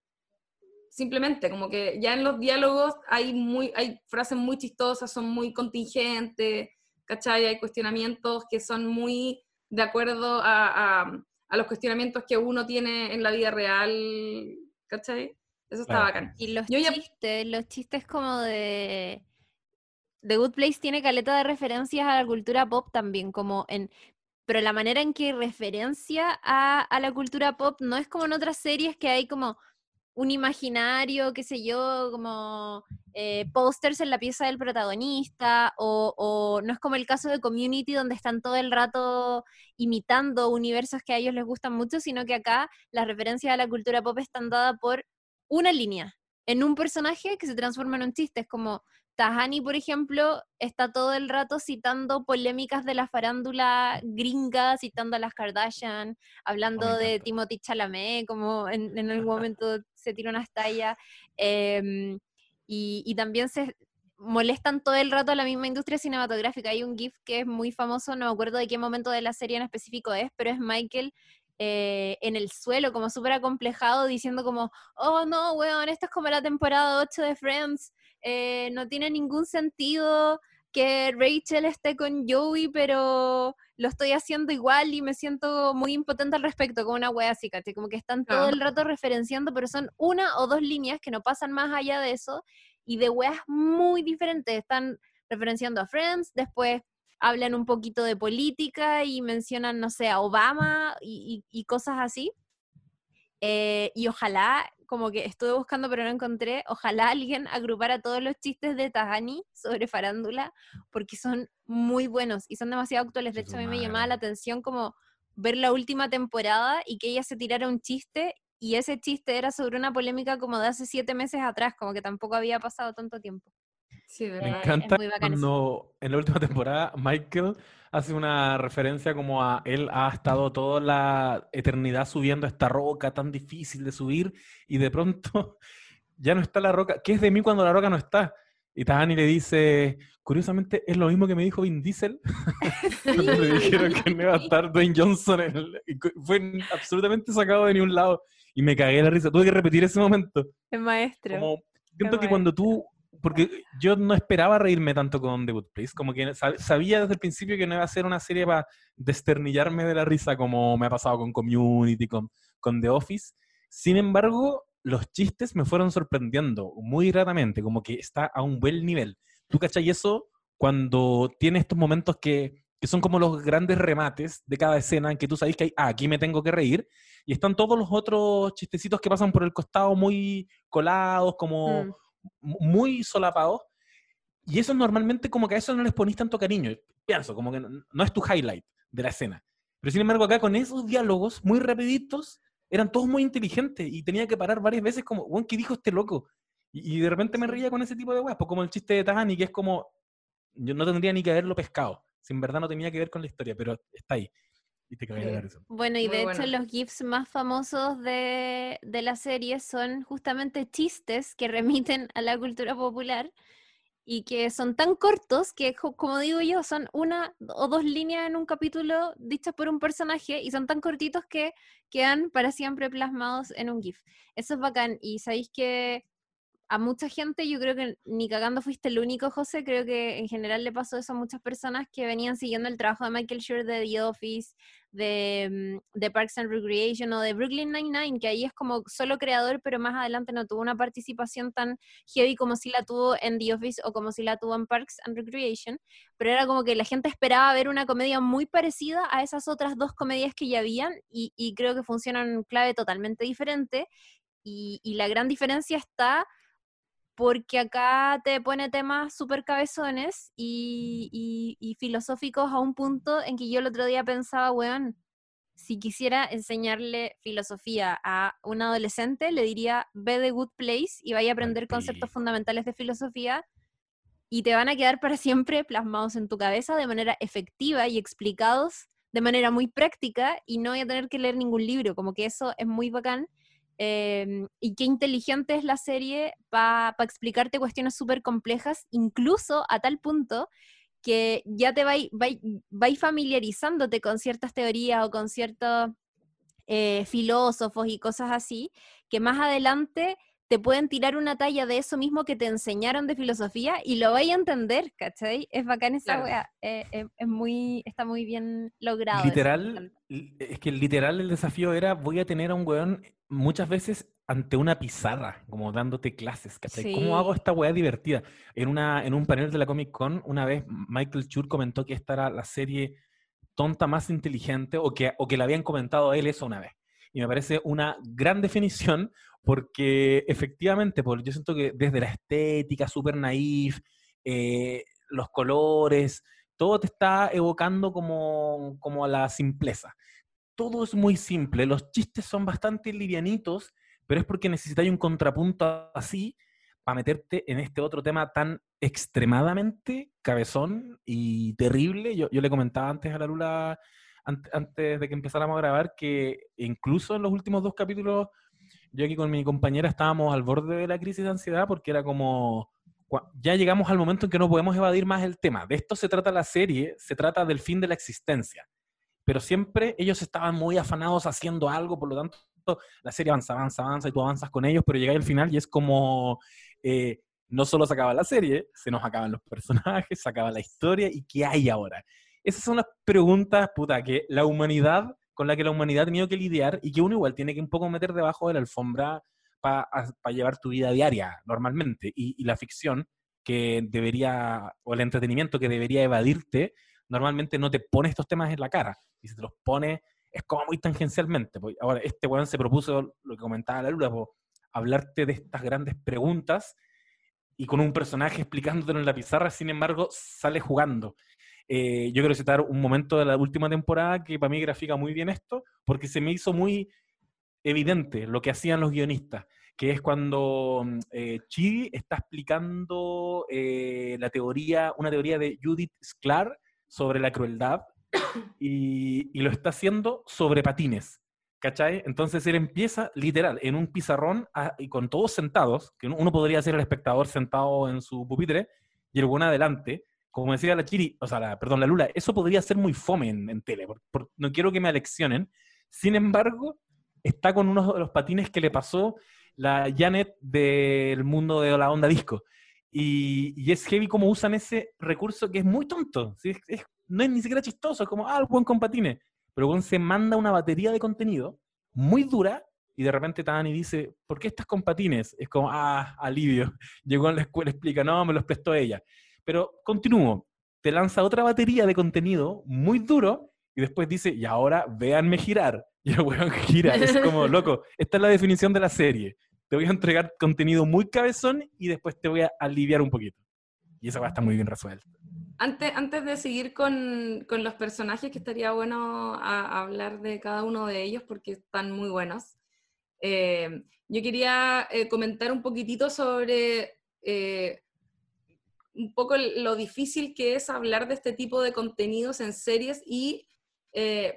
simplemente, como que ya en los diálogos hay, muy, hay frases muy chistosas, son muy contingentes, ¿cachai? Hay cuestionamientos que son muy de acuerdo a, a, los cuestionamientos que uno tiene en la vida real, ¿cachai? Eso está bacán. Y los chistes, los chistes como de... The Good Place tiene caleta de referencias a la cultura pop también, como en... Pero la manera en que referencia a, a la cultura pop no es como en otras series que hay como un imaginario, qué sé yo, como eh, pósters en la pieza del protagonista, o, no es como el caso de Community, donde están todo el rato imitando universos que a ellos les gustan mucho, sino que acá las referencias a la cultura pop están dadas por una línea, en un personaje que se transforma en un chiste. Es como Tahani, por ejemplo, está todo el rato citando polémicas de la farándula gringa, citando a las Kardashian, hablando de Timothy Chalamet, como en, algún momento se tira una estalla. Em, y, también se molestan todo el rato a la misma industria cinematográfica. Hay un GIF que es muy famoso, no me acuerdo de qué momento de la serie en específico es, pero es Michael eh, en el suelo, como súper acomplejado, diciendo como, oh no, weón, esta es como la temporada 8 de Friends, eh, no tiene ningún sentido que Rachel esté con Joey, pero lo estoy haciendo igual y me siento muy impotente al respecto, como una wea así, ¿cachai? Como que están todo el rato referenciando, pero son una o dos líneas que no pasan más allá de eso y de weas muy diferentes. Están referenciando a Friends, después hablan un poquito de política y mencionan, no sé, a Obama y, cosas así. Eh, y ojalá como que estuve buscando pero no encontré, ojalá alguien agrupara todos los chistes de Tahani sobre farándula, porque son muy buenos y son demasiado actuales. De hecho, a mí me llamaba la atención como ver la última temporada y que ella se tirara un chiste y ese chiste era sobre una polémica como de hace siete meses atrás, como que tampoco había pasado tanto tiempo. Sí, Me encanta cuando en la última temporada Michael hace una referencia como a él ha estado toda la eternidad subiendo esta roca tan difícil de subir y de pronto ya no está la roca. ¿Qué es de mí cuando la roca no está? Y Tahani le dice, curiosamente es lo mismo que me dijo Vin Diesel. Cuando le dijeron que no iba a estar Dwayne Johnson. Fue absolutamente sacado de ningún lado. Y me cagué la risa. Tuve que repetir ese momento. El maestro. Como, siento que cuando tú porque yo no esperaba reírme tanto con The Good Place, como que sabía desde el principio que no iba a ser una serie para desternillarme de la risa como me ha pasado con Community, con, The Office. Sin embargo, los chistes me fueron sorprendiendo muy gratamente, como que está a un buen nivel. ¿Tú cachai eso cuando tiene estos momentos que, que son como los grandes remates de cada escena en que tú sabes que hay, ah, aquí me tengo que reír, y están todos los otros chistecitos que pasan por el costado muy colados, como... Mm muy solapados. Y eso normalmente como que a eso no les ponís tanto cariño. Pienso, como que no, es tu highlight de la escena. Pero sin embargo acá con esos diálogos muy rapiditos, eran todos muy inteligentes y tenía que parar varias veces como, bueno, ¿qué dijo este loco? Y, de repente me reía con ese tipo de weas, pues como el chiste de Tahani, que es como, yo no tendría ni que haberlo pescado, sin verdad no tenía que ver con la historia, pero está ahí. Bueno, y de hecho los GIFs más famosos de, la serie son justamente chistes que remiten a la cultura popular y que son tan cortos que, como digo yo, son una o dos líneas en un capítulo dichas por un personaje y son tan cortitos que quedan para siempre plasmados en un GIF. Eso es bacán. Y sabéis que a mucha gente, yo creo que ni cagando fuiste el único, José, creo que en general le pasó eso a muchas personas que venían siguiendo el trabajo de Michael Schur de The Office, de, mm, de Parks and Recreation o de Brooklyn Nine-Nine, que ahí es como solo creador, pero más adelante no tuvo una participación tan heavy como si la tuvo en The Office o como si la tuvo en Parks and Recreation, pero era como que la gente esperaba ver una comedia muy parecida a esas otras dos comedias que ya habían y, y creo que funcionan clave totalmente diferente y la gran diferencia está porque acá te pone temas súper cabezones y, filosóficos a un punto en que yo el otro día pensaba, weón, si quisiera enseñarle filosofía a un adolescente, le diría, ve The Good Place y vaya a aprender conceptos fundamentales de filosofía y te van a quedar para siempre plasmados en tu cabeza de manera efectiva y explicados de manera muy práctica y no voy a tener que leer ningún libro, como que eso es muy bacán. Em, y qué inteligente es la serie para explicarte cuestiones súper complejas, incluso a tal punto que ya te vais, vais, familiarizándote con ciertas teorías o con ciertos eh, filósofos y cosas así, que más adelante te pueden tirar una talla de eso mismo que te enseñaron de filosofía y lo vais a entender, ¿cachai? Es bacán esa wea, eh, eh, es muy, está muy bien logrado. Literal, es que literal el desafío era voy a tener a un weón muchas veces ante una pizarra, como dándote clases, ¿cachai? ¿Cómo hago esta weá divertida? En, una, en un panel de la Comic Con, una vez Michael Chur comentó que esta era la serie tonta más inteligente, o que, o que le habían comentado a él eso una vez. Y me parece una gran definición, porque efectivamente, pues, yo siento que desde la estética súper naif, eh, los colores, todo te está evocando como, como a la simpleza. Todo es muy simple, los chistes son bastante livianitos, pero es porque necesitáis un contrapunto así para meterte en este otro tema tan extremadamente cabezón y terrible. Yo, le comentaba antes a la Lula, antes de que empezáramos a grabar, que incluso en los últimos dos capítulos, yo aquí con mi compañera estábamos al borde de la crisis de ansiedad porque era como, ya llegamos al momento en que no podemos evadir más el tema. De esto se trata la serie, se trata del fin de la existencia. Pero siempre ellos estaban muy afanados haciendo algo, por lo tanto la serie avanza, avanza, avanza y tú avanzas con ellos, pero llega al final y es como, eh, no solo se acaba la serie, se nos acaban los personajes, se acaba la historia y ¿qué hay ahora? Esas son las preguntas, puta, que la humanidad, con la que la humanidad ha tenido que lidiar y que uno igual tiene que un poco meter debajo de la alfombra para llevar tu vida diaria normalmente. Y, la ficción que debería, o el entretenimiento que debería evadirte, normalmente no te pone estos temas en la cara y se te los pone es como muy tangencialmente. Ahora, este weón se propuso, lo que comentaba la Lula, hablarte de estas grandes preguntas y con un personaje explicándotelo en la pizarra, sin embargo, sale jugando. Eh, yo quiero citar un momento de la última temporada que para mí grafica muy bien esto, porque se me hizo muy evidente lo que hacían los guionistas, que es cuando mm, eh, Chi está explicando eh, la teoría, una teoría de Judith Sklar sobre la crueldad, y, lo está haciendo sobre patines. ¿Cachai? Entonces él empieza literal en un pizarrón y con todos sentados, que uno podría ser el espectador sentado en su pupitre y el buen adelante. Como decía la Chiri, o sea, la, perdón, la Lula, eso podría ser muy fome en, tele, no quiero que me aleccionen. Sin embargo, está con uno de los patines que le pasó la Janet del mundo de la onda disco. Y, es heavy como usan ese recurso que es muy tonto. ¿sí? Es, no es ni siquiera chistoso, es como, ah, el buen con patines. Pero buen se manda una batería de contenido muy dura y de repente Tani dice, ¿por qué estás con patines? Es como, ah, alivio. Llegó a la escuela, explica, no, me los prestó ella. Pero continúo, te lanza otra batería de contenido muy duro y después dice, y ahora véanme girar. Y el weón gira, es como, loco, esta es la definición de la serie. Te voy a entregar contenido muy cabezón y después te voy a aliviar un poquito. Y esa va a estar muy bien resuelta. Antes, antes de seguir con, con los personajes, que estaría bueno hablar de cada uno de ellos porque están muy buenos. Eh, yo quería eh, comentar un poquitito sobre eh, un poco lo difícil que es hablar de este tipo de contenidos en series y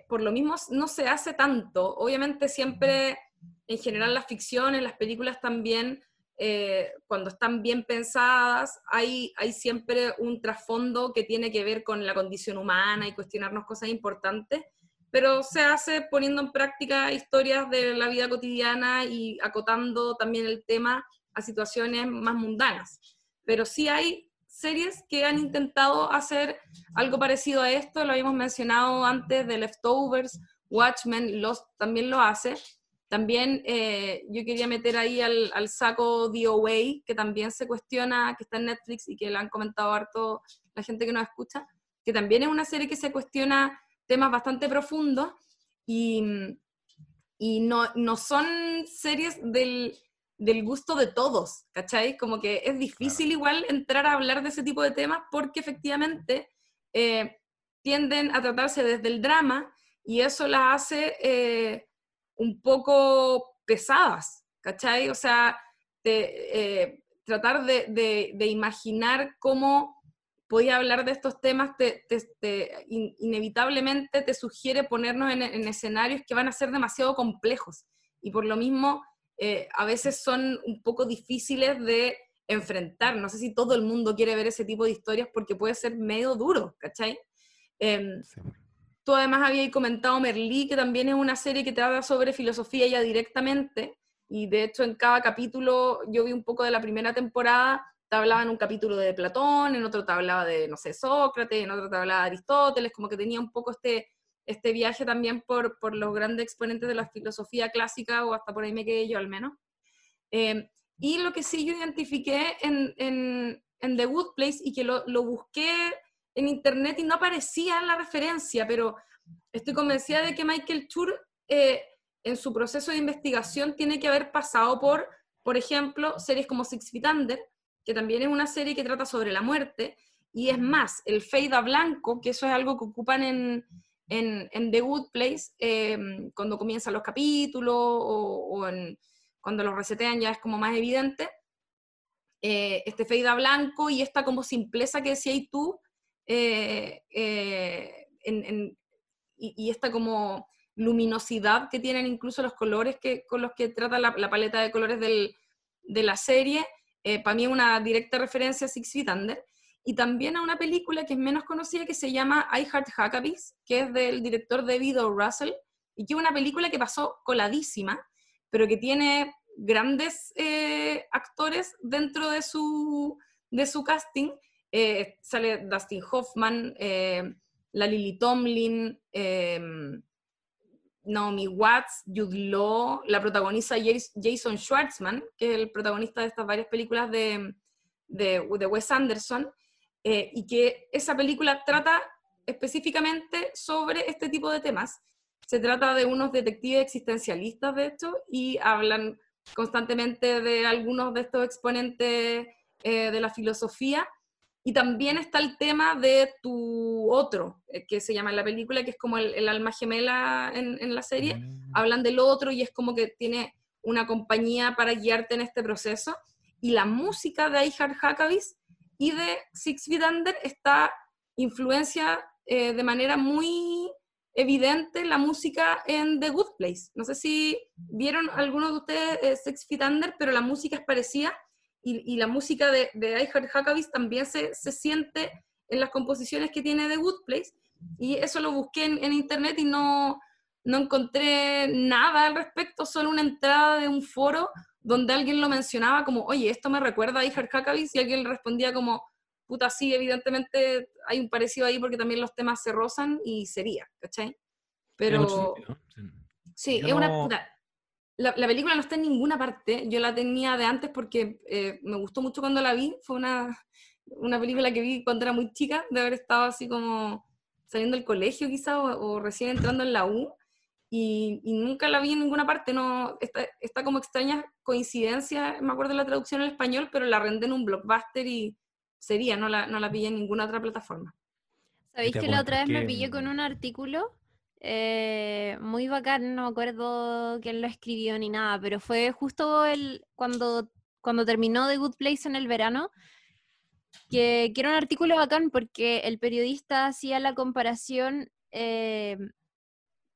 por lo mismo no se hace tanto. Obviamente siempre, en general, las ficciones, las películas también eh, cuando están bien pensadas, hay, hay siempre un trasfondo que tiene que ver con la condición humana y cuestionarnos cosas importantes, pero se hace poniendo en práctica historias de la vida cotidiana y acotando también el tema a situaciones más mundanas. Pero sí hay series que han intentado hacer algo parecido a esto, lo habíamos mencionado antes de Leftovers, Watchmen Lost también lo hace, también eh, yo quería meter ahí al, al saco DOA, que también se cuestiona, que está en Netflix y que le han comentado harto la gente que nos escucha, que también es una serie que se cuestiona temas bastante profundos y, y no, no, son series del, del, gusto de todos, ¿cachai? Como que es difícil igual entrar a hablar de ese tipo de temas porque efectivamente eh, tienden a tratarse desde el drama y eso las hace eh, un poco pesadas, ¿cachai? O sea, eh, tratar de, imaginar cómo podía hablar de estos temas te, inevitablemente te sugiere ponernos en, escenarios que van a ser demasiado complejos y por lo mismo eh, a veces son un poco difíciles de enfrentar. No sé si todo el mundo quiere ver ese tipo de historias porque puede ser medio duro, ¿cachai? Em, tú además habías comentado Merlí, que también es una serie que te habla sobre filosofía ya directamente, y de hecho en cada capítulo, yo vi un poco de la primera temporada, te hablaba en un capítulo de Platón, en otro te hablaba de, no sé, Sócrates, en otro te hablaba de Aristóteles, como que tenía un poco este, este viaje también por, por los grandes exponentes de la filosofía clásica, o hasta por ahí me quedé yo al menos. Em, y lo que sí yo identifiqué en, en, en The Good Place y que lo, lo busqué en internet y no aparecía la referencia, pero estoy convencida de que Michael Tour eh, en su proceso de investigación tiene que haber pasado por, por ejemplo, series como Six Feet Under, que también es una serie que trata sobre la muerte, y es más, el fade a blanco, que eso es algo que ocupan en, en, en The Good Place, eh, cuando comienzan los capítulos o, o en, cuando los resetean ya es como más evidente, eh, este fade a blanco y esta como simpleza que decías tú, eh, eh, y, esta como luminosidad que tienen incluso los colores que, con los que trata la, paleta de colores de la serie, eh, para mí es una directa referencia a Six Feet Under, y también a una película que es menos conocida que se llama I Heart Huckabees, que es del director David O. Russell, y que es una película que pasó coladísima, pero que tiene grandes actores dentro de su, de su casting, eh, sale Dustin Hoffman, eh, la Lily Tomlin, eh, Naomi Watts, Jude Law, la protagonista Jason Schwartzman, que es el protagonista de estas varias películas de, de, Wes Anderson, y que esa película trata específicamente sobre este tipo de temas. Se trata de unos detectives existencialistas, de hecho, y hablan constantemente de algunos de estos exponentes de la filosofía y también está el tema de tu otro, eh, que se llama en la película, que es como el, alma gemela en, la serie. Mm. Hablan del otro y es como que tiene una compañía para guiarte en este proceso. Y la música de Ihar Hakavis y de Six Feet Under está influencia eh, de manera muy evidente la música en The Good Place. No sé si vieron algunos de ustedes eh, Six Feet Under, pero la música es parecida y, la música de, de Heart también se, se, siente en las composiciones que tiene The Good Place, y eso lo busqué en, internet y no, no encontré nada al respecto, solo una entrada de un foro donde alguien lo mencionaba como, oye, esto me recuerda a Heart y alguien le respondía como, puta, sí, evidentemente hay un parecido ahí porque también los temas se rozan y sería, ¿cachai? Pero... Sí, es una... Puta, la, película no está en ninguna parte. Yo la tenía de antes porque eh, me gustó mucho cuando la vi. Fue una, una, película que vi cuando era muy chica, de haber estado así como saliendo del colegio quizá o, recién entrando en la U. Y, nunca la vi en ninguna parte. No, está, está, como extraña coincidencia, me acuerdo de la traducción en español, pero la rendé en un blockbuster y sería, no la, no la pillé en ninguna otra plataforma. ¿Sabéis que la otra vez me pillé con un artículo eh, muy bacán, no me acuerdo quién lo escribió ni nada, pero fue justo el, cuando, cuando terminó The Good Place en el verano, que, que era un artículo bacán porque el periodista hacía la comparación eh,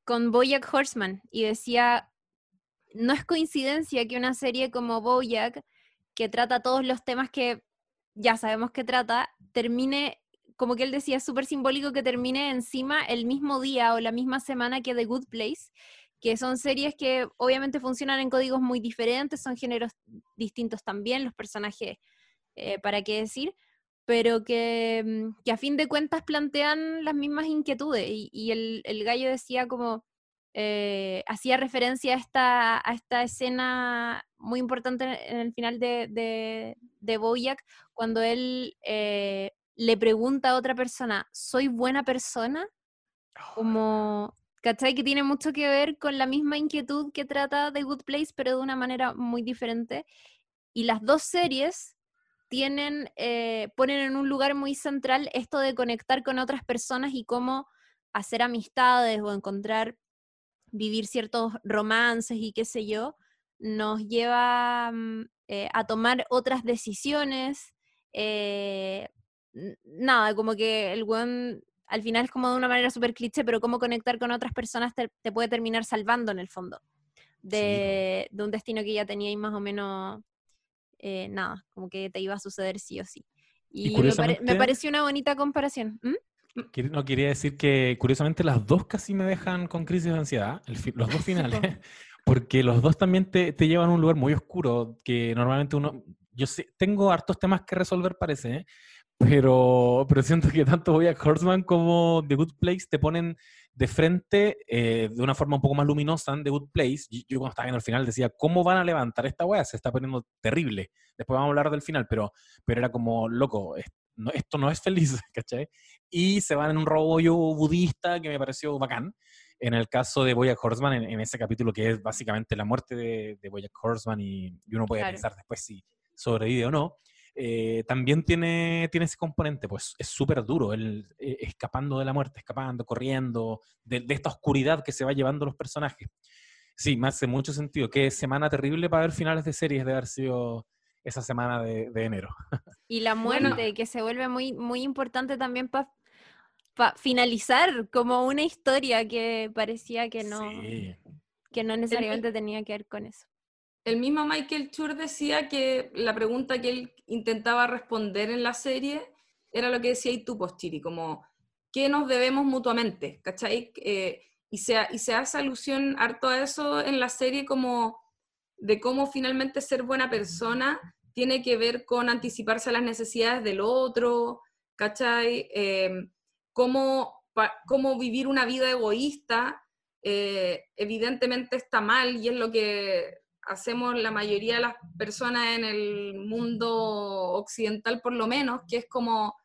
con Bojack Horseman y decía, no es coincidencia que una serie como Bojack, que trata todos los temas que ya sabemos que trata, termine como que él decía, es súper simbólico que termine encima el mismo día o la misma semana que The Good Place, que son series que obviamente funcionan en códigos muy diferentes, son géneros distintos también, los personajes, eh, para qué decir, pero que, mm, que, a fin de cuentas plantean las mismas inquietudes. Y, el, el, gallo decía como, eh, hacía referencia a esta, a esta escena muy importante en el final de, de, de Boyack, cuando él eh, le pregunta a otra persona, ¿soy buena persona? Como, ¿cachai? Que tiene mucho que ver con la misma inquietud que trata de Good Place, pero de una manera muy diferente. Y las dos series tienen, eh, ponen en un lugar muy central esto de conectar con otras personas y cómo hacer amistades o encontrar, vivir ciertos romances y qué sé yo, nos lleva mm, eh, a tomar otras decisiones. eh, nada, como que el weón al final es como de una manera súper cliché, pero cómo conectar con otras personas te, te puede terminar salvando en el fondo de, de un destino que ya teníais más o menos, eh, nada, como que te iba a suceder sí o sí. Y, me, pare- me pareció una bonita comparación. ¿Mm? No quería decir que, curiosamente, las dos casi me dejan con crisis de ansiedad, el los dos finales, porque los dos también te, te llevan a un lugar muy oscuro, que normalmente uno, yo sé, tengo hartos temas que resolver, parece, ¿eh? Pero, pero siento que tanto Bojack Horseman como The Good Place te ponen de frente eh, de una forma un poco más luminosa en The Good Place. Yo, yo cuando estaba viendo el final decía, ¿cómo van a levantar esta weá? Se está poniendo terrible. Después vamos a hablar del final, pero, pero era como, loco, no- esto no es feliz, ¿cachai? y se van en un rollo budista que me pareció bacán. En el caso de Bojack Horseman, en, en ese capítulo que es básicamente la muerte de, de Bojack Horseman y, y uno puede Claro. pensar después si sobrevive o no, eh, también tiene, tiene ese componente, pues es súper duro, él eh, escapando de la muerte, escapando, corriendo, de, de esta oscuridad que se va llevando los personajes. Sí, me hace mucho sentido. Qué semana terrible para ver finales de series de haber sido esa semana de, de enero. Y la Bueno. muerte, que se vuelve muy, muy importante también para finalizar como una historia que parecía que no, Sí. que no necesariamente tenía que ver con eso. El mismo Michael Schur decía que la pregunta que él intentaba responder en la serie era lo que decía y tú, Pochiri, como ¿qué nos debemos mutuamente? ¿Cachai? Eh, y, se, y se hace alusión harto a eso en la serie como de cómo finalmente ser buena persona tiene que ver con anticiparse a las necesidades del otro, ¿cachai? Eh, cómo, cómo vivir una vida egoísta eh, evidentemente está mal y es lo que hacemos la mayoría de las personas en el mundo occidental por lo menos, que es como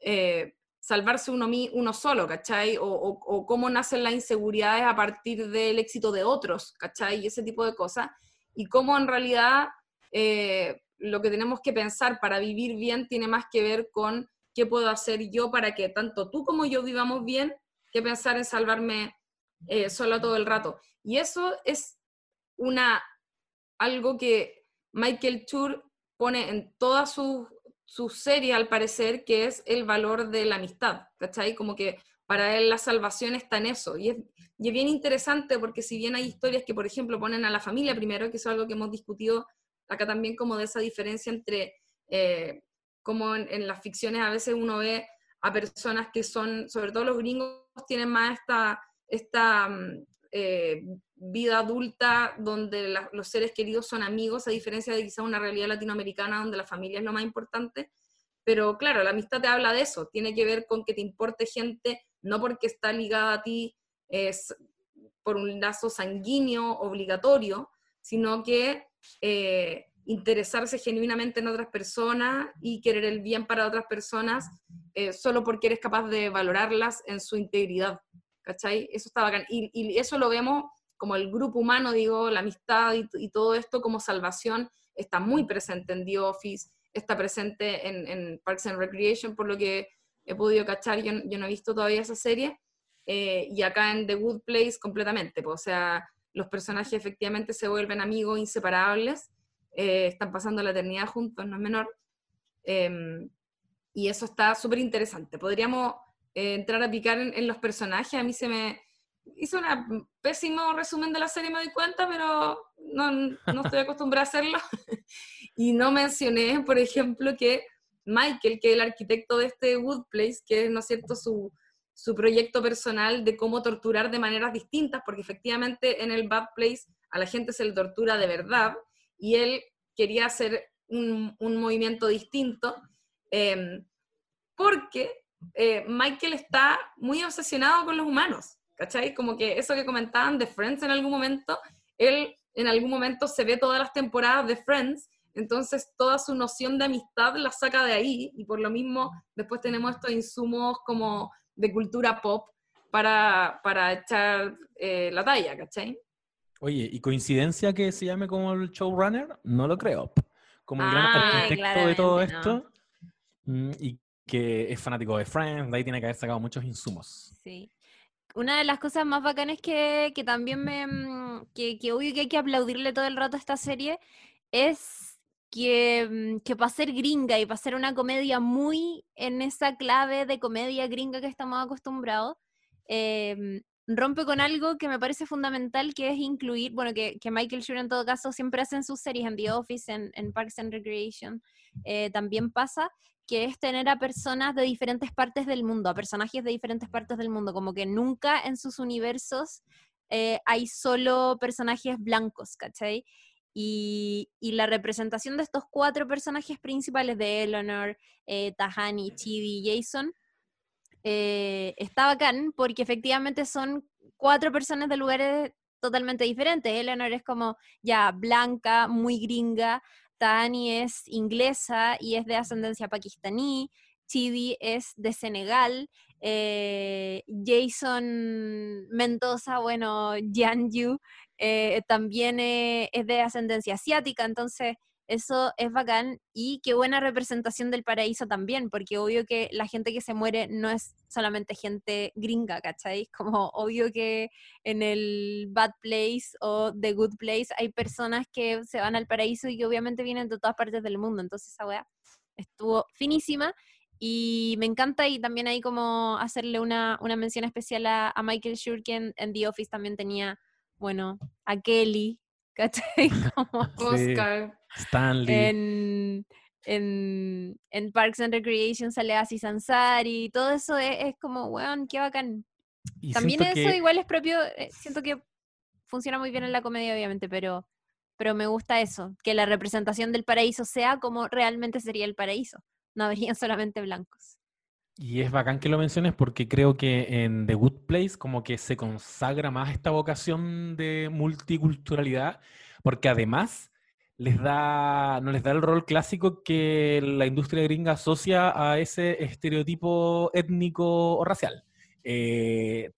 eh, salvarse uno, uno solo, ¿cachai? O cómo nacen las inseguridades a partir del éxito de otros, ¿cachai? Y ese tipo de cosas. Y cómo en realidad eh, lo que tenemos que pensar para vivir bien tiene más que ver con qué puedo hacer yo para que tanto tú como yo vivamos bien, que pensar en salvarme eh, sola todo el rato. Y eso es una, algo que Michael Schur pone en todas sus sus series, al parecer, que es el valor de la amistad, ¿cachai? Como que para él la salvación está en eso. Y es, y es bien interesante porque si bien hay historias que, por ejemplo, ponen a la familia primero, que es algo que hemos discutido acá también, como de esa diferencia entre, eh, como en, en las ficciones a veces uno ve a personas que son, sobre todo los gringos, tienen más esta, esta mm, eh, vida adulta donde los seres queridos son amigos, a diferencia de quizá una realidad latinoamericana donde la familia es lo más importante. Pero claro, la amistad te habla de eso, tiene que ver con que te importe gente, no porque está ligada a ti es por un lazo sanguíneo obligatorio, sino que eh, interesarse genuinamente en otras personas y querer el bien para otras personas eh, solo porque eres capaz de valorarlas en su integridad. ¿Cachai? Eso está bacán. Y eso lo vemos como el grupo humano, digo, la amistad y, y todo esto como salvación está muy presente en The Office, está presente en, en Parks and Recreation, por lo que he podido cachar, yo, yo no he visto todavía esa serie, eh, y acá en The Good Place completamente, pues, o sea, los personajes efectivamente se vuelven amigos inseparables, eh, están pasando la eternidad juntos, no es menor, em, y eso está súper interesante. Podríamos eh, entrar a picar en, en los personajes, a mí se me hizo un pésimo resumen de la serie, me doy cuenta, pero no, no estoy acostumbrada a hacerlo. y no mencioné, por ejemplo, que Michael, que es el arquitecto de este Wood Place, que es, ¿no es cierto?, su, su proyecto personal de cómo torturar de maneras distintas, porque efectivamente en el Bad Place a la gente se le tortura de verdad, y él quería hacer un, un movimiento distinto, eh, porque eh, Michael está muy obsesionado con los humanos, ¿cachai? Como que eso que comentaban de Friends en algún momento, él en algún momento se ve todas las temporadas de Friends, entonces toda su noción de amistad la saca de ahí, y por lo mismo después tenemos estos insumos como de cultura pop para, para echar eh, la talla, ¿cachai? Oye, ¿y coincidencia que se llame como el showrunner? No lo creo. Como el gran Ah, arquitecto de todo esto. mm, Y que es fanático de Friends, de ahí tiene que haber sacado muchos insumos. Sí. Una de las cosas más bacanas que, que también me. mm, que, que hay que aplaudirle todo el rato a esta serie es que, mm, que para ser gringa y para ser una comedia muy en esa clave de comedia gringa que estamos acostumbrados, em, rompe con algo que me parece fundamental, que es incluir, bueno, que, que Michael Schur en todo caso siempre hace en sus series, en The Office, en, en Parks and Recreation, eh, también pasa, que es tener a personas de diferentes partes del mundo, a personajes de diferentes partes del mundo, como que nunca en sus universos eh, hay solo personajes blancos, ¿cachai? Y, y la representación de estos cuatro personajes principales de Eleanor, eh, Tahani, Chibi y Jason eh, está bacán porque efectivamente son cuatro personas de lugares totalmente diferentes. Eleanor es como ya blanca, muy gringa, Tahani es inglesa y es de ascendencia pakistaní, Chibi es de Senegal, eh, Jason Mendoza, bueno, Janju, eh, también eh, es de ascendencia asiática, entonces eso es bacán y qué buena representación del paraíso también, porque obvio que la gente que se muere no es solamente gente gringa, ¿cachai? Como obvio que en el Bad Place o The Good Place hay personas que se van al paraíso y que obviamente vienen de todas partes del mundo, entonces esa weá estuvo finísima y me encanta y también ahí como hacerle una, una mención especial a, a Michael Schur, que en, en The Office también tenía, bueno, a Kelly, ¿cachai? Como Sí. Oscar. Stanley. en, en, en Parks and Recreation sale Aziz Ansari, y todo eso es, es como, weón, qué bacán. Y También eso que- igual es propio, eh, siento que funciona muy bien en la comedia, obviamente, pero, pero me gusta eso, que la representación del paraíso sea como realmente sería el paraíso, no habrían solamente blancos. Y es bacán que lo menciones porque creo que en The Good Place como que se consagra más esta vocación de multiculturalidad, porque además les da, no les da el rol clásico que la industria gringa asocia a ese estereotipo étnico o racial. Eh,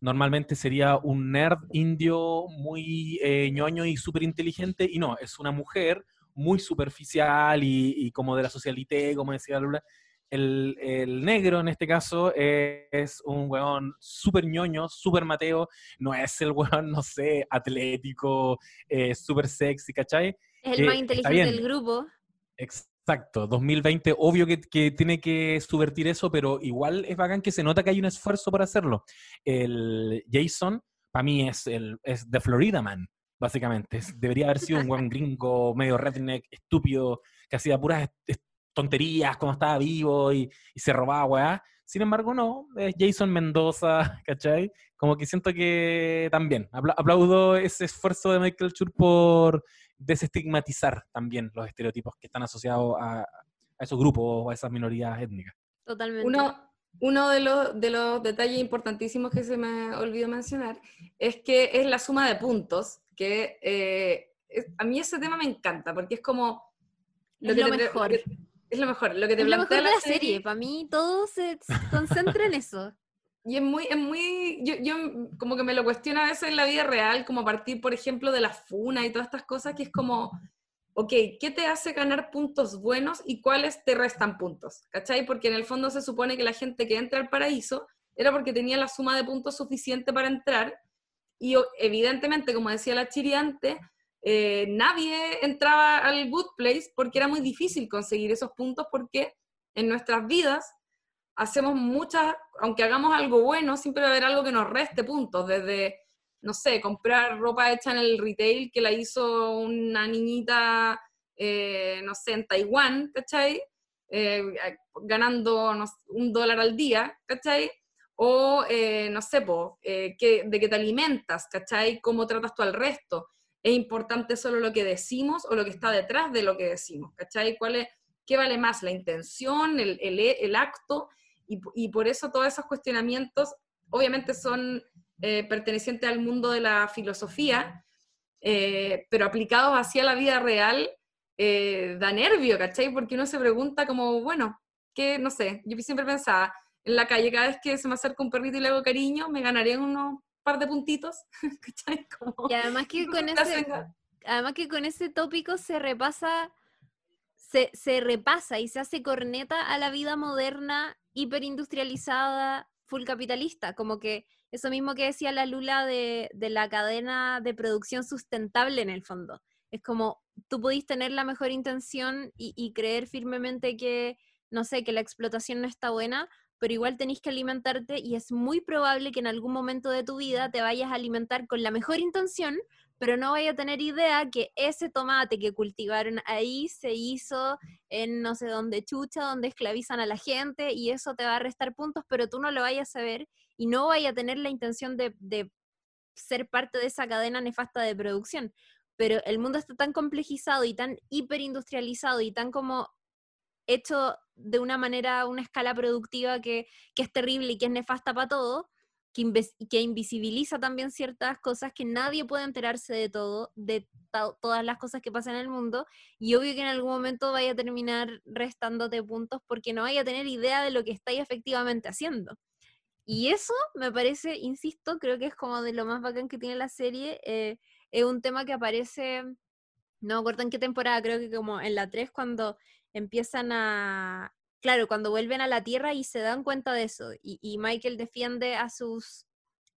normalmente sería un nerd indio muy eh, ñoño y súper inteligente, y no, es una mujer muy superficial y, y como de la socialité, como decía Lula, el, el negro en este caso es, es un weón súper ñoño, súper mateo, no es el weón, no sé, atlético, eh, súper sexy, ¿cachai? Es el Que más inteligente del grupo. Exacto, 2020, obvio que, que tiene que subvertir eso, pero igual es bacán que se nota que hay un esfuerzo para hacerlo. El Jason, para mí, es, el, es The Florida Man, básicamente. Es- debería haber sido un buen gringo, medio redneck, estúpido, que hacía puras tonterías cuando estaba vivo y, y se robaba, weá. Sin embargo, no, es Jason Mendoza, ¿cachai? Como que siento que también, apla- aplaudo ese esfuerzo de Michael Schur por desestigmatizar también los estereotipos que están asociados a, a esos grupos o a esas minorías étnicas. Totalmente. Uno, uno de, los, de los detalles importantísimos que se me olvidó mencionar es que es la suma de puntos, que eh, es- a mí ese tema me encanta, porque es como... Es que lo mejor. Es lo mejor, lo que te es lo mejor plantea de la serie. Para mí todo se concentra en eso. Y es muy, es muy, yo, yo como que me lo cuestiono a veces en la vida real, como a partir, por ejemplo, de la funa y todas estas cosas, que es como, ok, ¿qué te hace ganar puntos buenos y cuáles te restan puntos? ¿Cachai? Porque en el fondo se supone que la gente que entra al paraíso era porque tenía la suma de puntos suficiente para entrar y evidentemente, como decía la Chiri antes, eh, nadie entraba al Good Place porque era muy difícil conseguir esos puntos porque en nuestras vidas hacemos muchas, aunque hagamos algo bueno, siempre va a haber algo que nos reste puntos, desde, no sé, comprar ropa hecha en el retail que la hizo una niñita, eh, no sé, en Taiwán, ¿cachai? Eh, ganando no sé, un dólar al día, ¿cachai? O, eh, no sé, po, eh, que, de que te alimentas, ¿cachai? ¿Cómo tratas tú al resto? ¿Es importante solo lo que decimos o lo que está detrás de lo que decimos? ¿Cachai? ¿Cuál es, ¿Qué vale más? ¿La intención, el, el, el acto? Y, y, por eso todos esos cuestionamientos obviamente son eh, pertenecientes al mundo de la filosofía, eh, pero aplicados hacia la vida real eh, da nervio, ¿cachai? Porque uno se pregunta como, bueno, que no sé, yo siempre pensaba, en la calle cada vez que se me acerca un perrito y le hago cariño, me ganaría unos par de puntitos, ¿cachai? Como, Y además que con ese, además que con ese tópico se repasa se, se repasa y se hace corneta a la vida moderna, hiperindustrializada, full capitalista. Como que eso mismo que decía la Lula de, de la cadena de producción sustentable en el fondo. Es como tú podís tener la mejor intención y, y creer firmemente que, no sé, que la explotación no está buena, pero igual tenéis que alimentarte y es muy probable que en algún momento de tu vida te vayas a alimentar con la mejor intención, pero no vaya a tener idea que ese tomate que cultivaron ahí se hizo en no sé dónde chucha, donde esclavizan a la gente y eso te va a restar puntos, pero tú no lo vayas a ver y no vaya a tener la intención de, de ser parte de esa cadena nefasta de producción. Pero el mundo está tan complejizado y tan hiperindustrializado y tan como hecho de una manera, una escala productiva que, que es terrible y que es nefasta para todo, que, que invisibiliza también ciertas cosas que nadie puede enterarse de todo, de to- todas las cosas que pasan en el mundo, y obvio que en algún momento vaya a terminar restándote puntos porque no vaya a tener idea de lo que estáis efectivamente haciendo. Y eso me parece, insisto, creo que es como de lo más bacán que tiene la serie. eh, es un tema que aparece, no me acuerdo en qué temporada, creo que como en la 3 cuando empiezan a, claro, cuando vuelven a la Tierra y se dan cuenta de eso. Y, y Michael defiende a sus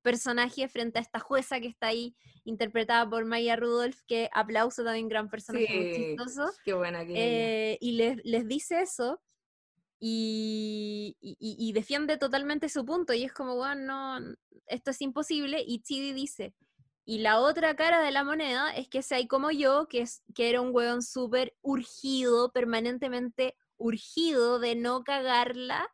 personajes frente a esta jueza que está ahí, interpretada por Maya Rudolph, que aplauso también, gran personaje, muy Sí, chistoso. qué buena que. Eh, y les, les dice eso y- y defiende totalmente su punto y es como, bueno, no, esto es imposible y Chidi dice, y la otra cara de la moneda es que hay como yo, que, es, que era un hueón súper urgido, permanentemente urgido de no cagarla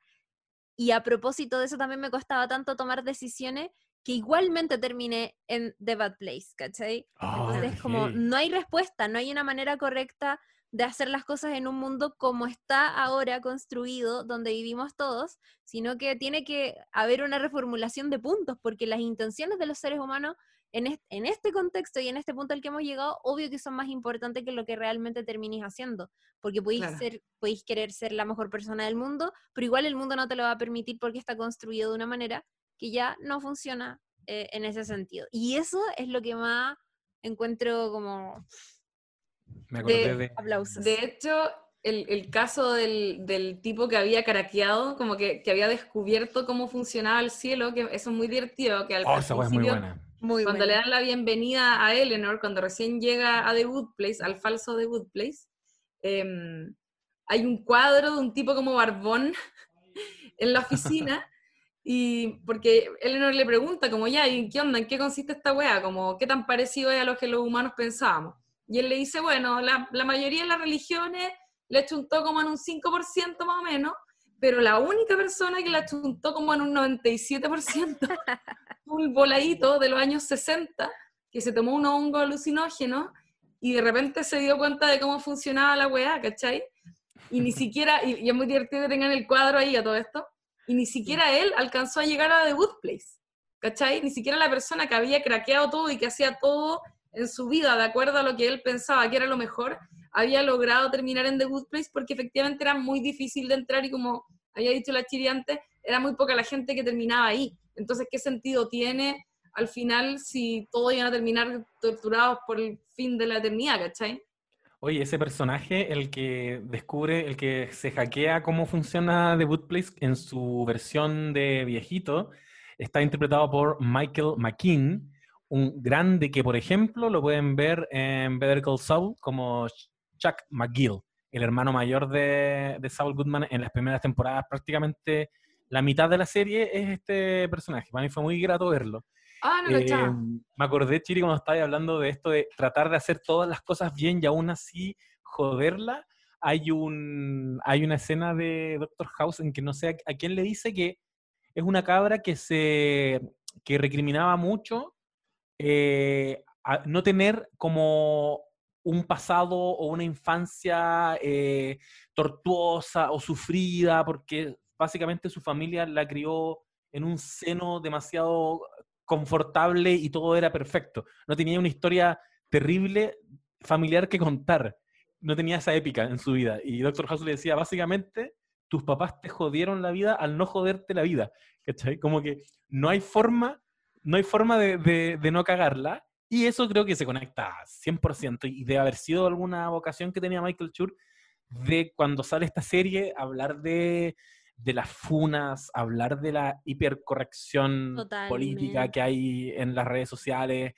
y a propósito de eso también me costaba tanto tomar decisiones que igualmente terminé en The Bad Place, ¿cachai? Ah, Entonces, como no hay respuesta, no hay una manera correcta de hacer las cosas en un mundo como está ahora construido, donde vivimos todos, sino que tiene que haber una reformulación de puntos, porque las intenciones de los seres humanos en, est- en este contexto y en este punto al que hemos llegado, obvio que son más importantes que lo que realmente terminéis haciendo, porque podéis, Claro. ser, podéis querer ser la mejor persona del mundo, pero igual el mundo no te lo va a permitir porque está construido de una manera que ya no funciona eh, en ese sentido. Y eso es lo que más encuentro como Me acordé De- de... aplausos. De hecho, el, el caso del, del tipo que había craqueado, como que, que había descubierto cómo funcionaba el cielo, que eso es muy divertido, que al, Oh, weá es muy principio, buena. Muy cuando le dan la bienvenida a Eleanor, cuando recién llega a The Wood Place, al falso The Wood Place, em, hay un cuadro de un tipo como barbón en la oficina, y porque Eleanor le pregunta como, ya, ¿y qué onda? ¿En qué consiste esta wea? Como, ¿qué tan parecido es a lo que los humanos pensábamos? Y él le dice, bueno, la, la mayoría de las religiones le chuntó como en un 5% más o menos, pero la única persona que la chuntó como en un 97%, un voladito de los años 60, que se tomó un hongo alucinógeno y de repente se dio cuenta de cómo funcionaba la weá, ¿cachai? Y ni siquiera, y, y es muy divertido que tengan el cuadro ahí a todo esto, y ni siquiera él alcanzó a llegar a The Wood Place, ¿cachai? Ni siquiera la persona que había craqueado todo y que hacía todo en su vida de acuerdo a lo que él pensaba que era lo mejor, había logrado terminar en The Good Place porque efectivamente era muy difícil de entrar y como había dicho la Chiri antes, era muy poca la gente que terminaba ahí. Entonces, ¿qué sentido tiene al final si todos iban a terminar torturados por el fin de la eternidad, ¿cachai? Oye, ese personaje, el que descubre, el que se hackea cómo funciona The Good Place en su versión de viejito, está interpretado por Michael McKean, un grande que, por ejemplo, lo pueden ver en Better Call Saul como Chuck McGill, el hermano mayor de, de Saul Goodman en las primeras temporadas. Prácticamente la mitad de la serie es este personaje. Para mí fue muy grato verlo. Ah, no, Eh, me acordé, Chiri, cuando estabas hablando de esto de tratar de hacer todas las cosas bien y aún así joderla. Hay, un, hay una escena de Doctor House en que no sé a, a quién le dice que es una cabra que se que recriminaba mucho eh, no tener como un pasado o una infancia eh, tortuosa o sufrida, porque básicamente su familia la crió en un seno demasiado confortable y todo era perfecto. No tenía una historia terrible familiar que contar. No tenía esa épica en su vida. Y Doctor House le decía, básicamente, tus papás te jodieron la vida al no joderte la vida. ¿Cachai? Como que no hay forma, no hay forma de, de, de no cagarla. Y eso creo que se conecta 100% y debe haber sido alguna vocación que tenía Michael Schur de cuando sale esta serie, hablar de, de las funas, hablar de la hipercorrección política que hay en las redes sociales,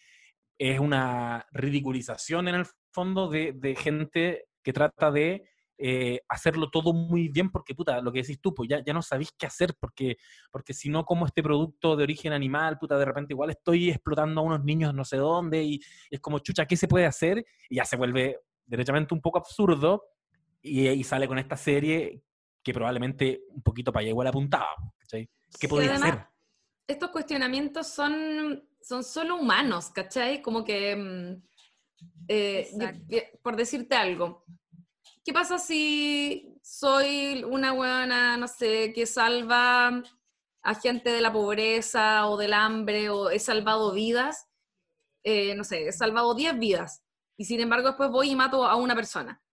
es una ridiculización en el fondo de, de gente que trata de eh, hacerlo todo muy bien, porque puta, lo que decís tú, pues ya, ya no sabéis qué hacer, porque, porque si no como este producto de origen animal, puta, de repente igual estoy explotando a unos niños no sé dónde, y, es como, chucha, ¿qué se puede hacer? Y ya se vuelve derechamente un poco absurdo, y, y sale con esta serie que probablemente un poquito para allá igual apuntaba, ¿cachai? ¿Qué podía hacer? Estos cuestionamientos son, son solo humanos, ¿cachai? Como que, mm, eh, por decirte algo, ¿Qué pasa si soy una buena, no sé, que salva a gente de la pobreza o del hambre o he salvado vidas? Eh, no sé, he salvado 10 vidas y sin embargo después voy y mato a una persona.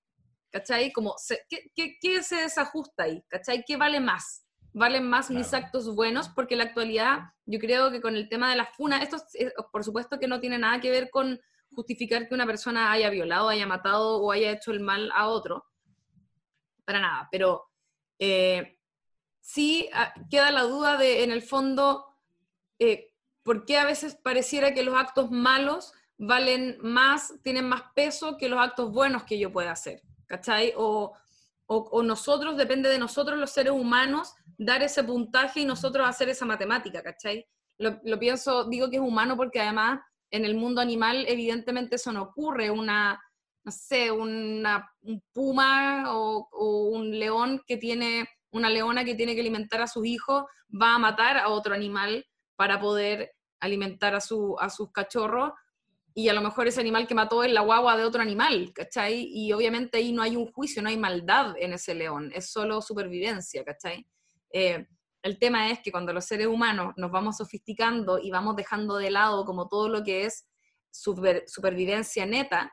¿Cachai? Como, ¿qué, qué, qué se desajusta ahí? ¿Cachai? ¿Qué vale más? ¿Valen más mis actos buenos? Porque en la actualidad yo creo que con el tema de la funa, esto por supuesto que no tiene nada que ver con justificar que una persona haya violado, haya matado o haya hecho el mal a otro, para nada, pero eh, sí ah, queda la duda de, en el fondo, eh, por qué a veces pareciera que los actos malos valen más, tienen más peso que los actos buenos que yo pueda hacer, ¿cachai? O, o, nosotros, depende de nosotros los seres humanos, dar ese puntaje y nosotros hacer esa matemática, ¿cachai? Lo, lo pienso, digo que es humano porque además en el mundo animal evidentemente eso no ocurre, una, no sé, una, un puma o, un león que tiene, una leona que tiene que alimentar a sus hijos, va a matar a otro animal para poder alimentar a, su, a sus cachorros, y a lo mejor ese animal que mató es la guagua de otro animal, ¿cachai? Y obviamente ahí no hay un juicio, no hay maldad en ese león, es solo supervivencia, ¿cachai? Eh, el tema es que cuando los seres humanos nos vamos sofisticando y vamos dejando de lado como todo lo que es supervivencia neta,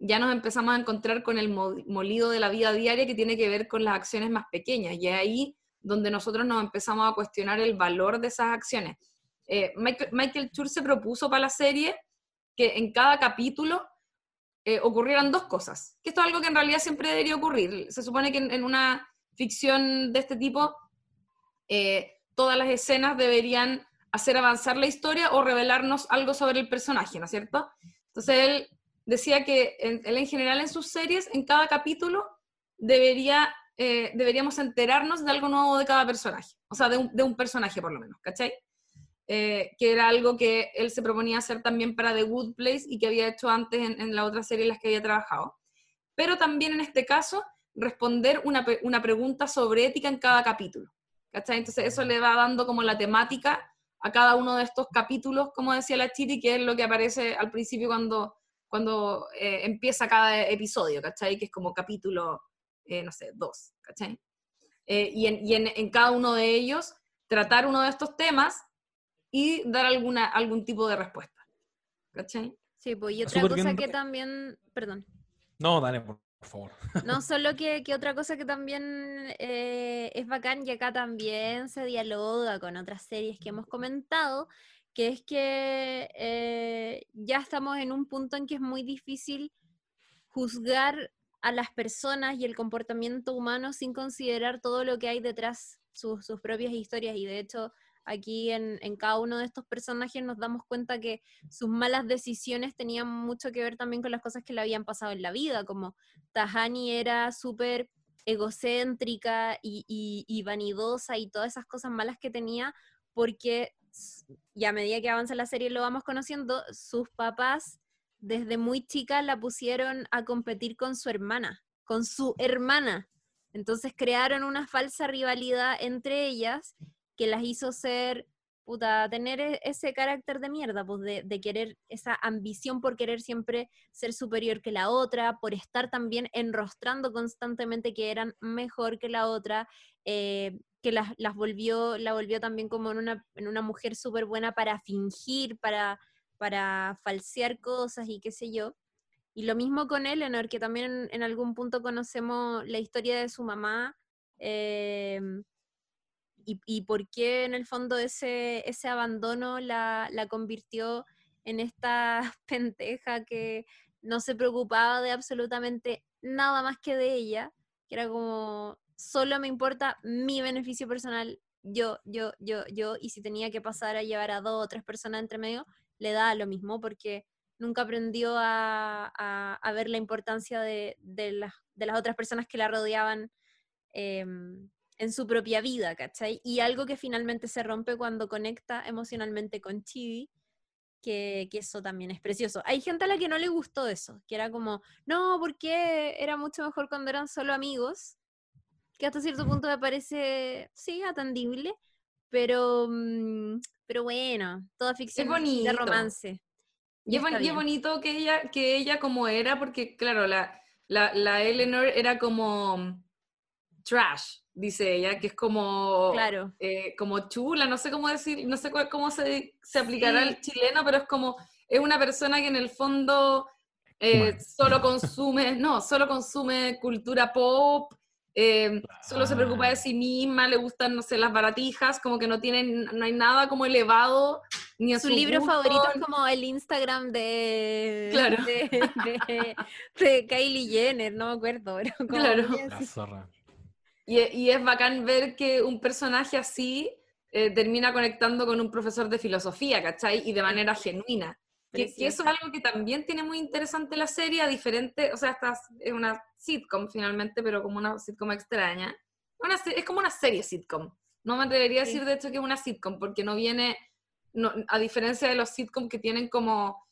ya nos empezamos a encontrar con el molido de la vida diaria que tiene que ver con las acciones más pequeñas. Y es ahí donde nosotros nos empezamos a cuestionar el valor de esas acciones. Eh, Michael, Chur se propuso para la serie que en cada capítulo eh, ocurrieran dos cosas, que esto es algo que en realidad siempre debería ocurrir. Se supone que en, una ficción de este tipo, eh, todas las escenas deberían hacer avanzar la historia o revelarnos algo sobre el personaje, ¿no es cierto? Entonces él decía que él en general en sus series, en cada capítulo, debería, eh, deberíamos enterarnos de algo nuevo de cada personaje, o sea, de un, personaje por lo menos, ¿cachai? Eh, que era algo que él se proponía hacer también para The Good Place y que había hecho antes en, la otra serie en las que había trabajado. Pero también en este caso, responder una, una pregunta sobre ética en cada capítulo. ¿Cachai? Entonces eso le va dando como la temática a cada uno de estos capítulos, como decía la Chiti, que es lo que aparece al principio cuando cuando eh, empieza cada episodio, ¿cachai? Que es como capítulo, eh, no sé, dos, ¿cachai? Eh, y, en, cada uno de ellos tratar uno de estos temas y dar alguna, algún tipo de respuesta, ¿cachai? Sí, pues y otra cosa que también, perdón. No, dale, por favor. No, solo que, que otra cosa que también es bacán y acá también se dialoga con otras series que hemos comentado, que es que eh, ya estamos en un punto en que es muy difícil juzgar a las personas y el comportamiento humano sin considerar todo lo que hay detrás sus, sus propias historias. Y de hecho, aquí en, cada uno de estos personajes nos damos cuenta que sus malas decisiones tenían mucho que ver también con las cosas que le habían pasado en la vida, como Tahani era súper egocéntrica y, vanidosa y todas esas cosas malas que tenía porque y a medida que avanza la serie lo vamos conociendo, sus papás desde muy chica la pusieron a competir con su hermana, con su hermana. Entonces crearon una falsa rivalidad entre ellas que las hizo ser, puta, tener e-, ese carácter de mierda, pues de, querer, esa ambición por querer siempre ser superior que la otra, por estar también enrostrando constantemente que eran mejor que la otra, eh, que las, volvió, la volvió también como en una, en una mujer súper buena para fingir, para, para falsear cosas y qué sé yo. Y lo mismo con Eleanor, que también en, algún punto conocemos la historia de su mamá eh, y, y, por qué en el fondo ese, ese abandono la, la convirtió en esta penteja que no se preocupaba de absolutamente nada más que de ella que era como, solo me importa mi beneficio personal, yo, yo, yo, yo, y si tenía que pasar a llevar a dos o tres personas entre medio, le da lo mismo porque nunca aprendió a, a, ver la importancia de, de, de, las otras personas que la rodeaban em, en su propia vida, ¿cachai? Y algo que finalmente se rompe cuando conecta emocionalmente con Chibi, que, que, eso también es precioso. Hay gente a la que no le gustó eso, que era como, no, porque era mucho mejor cuando eran solo amigos, que hasta cierto punto me parece, sí, atendible, pero, mm, pero bueno, toda ficción de romance. Y, es, bonito que ella, que ella como era, porque claro, la, la, la Eleanor era como trash, dice ella, que es como, claro. Eh, como chula, no sé cómo decir, no sé cómo se, se aplicará al chileno, pero es como, es una persona que en el fondo eh, solo consume, no, solo consume cultura pop, eh, solo se preocupa de sí misma, le gustan, no sé, las baratijas, como que no tienen, no hay nada como elevado. Ni a su, libro favorito es como el Instagram de, claro. de, Kylie Jenner, no me acuerdo. Pero claro. Y, y, es bacán ver que un personaje así eh, termina conectando con un profesor de filosofía, ¿cachai? Y de manera genuina. Que, eso es algo que también tiene muy interesante la serie, a diferente, o sea, esta es una sitcom finalmente, pero como una sitcom extraña. Una, es como una serie sitcom. No me atrevería a decir de hecho que es una sitcom, porque no viene, no, a diferencia de los sitcoms que tienen como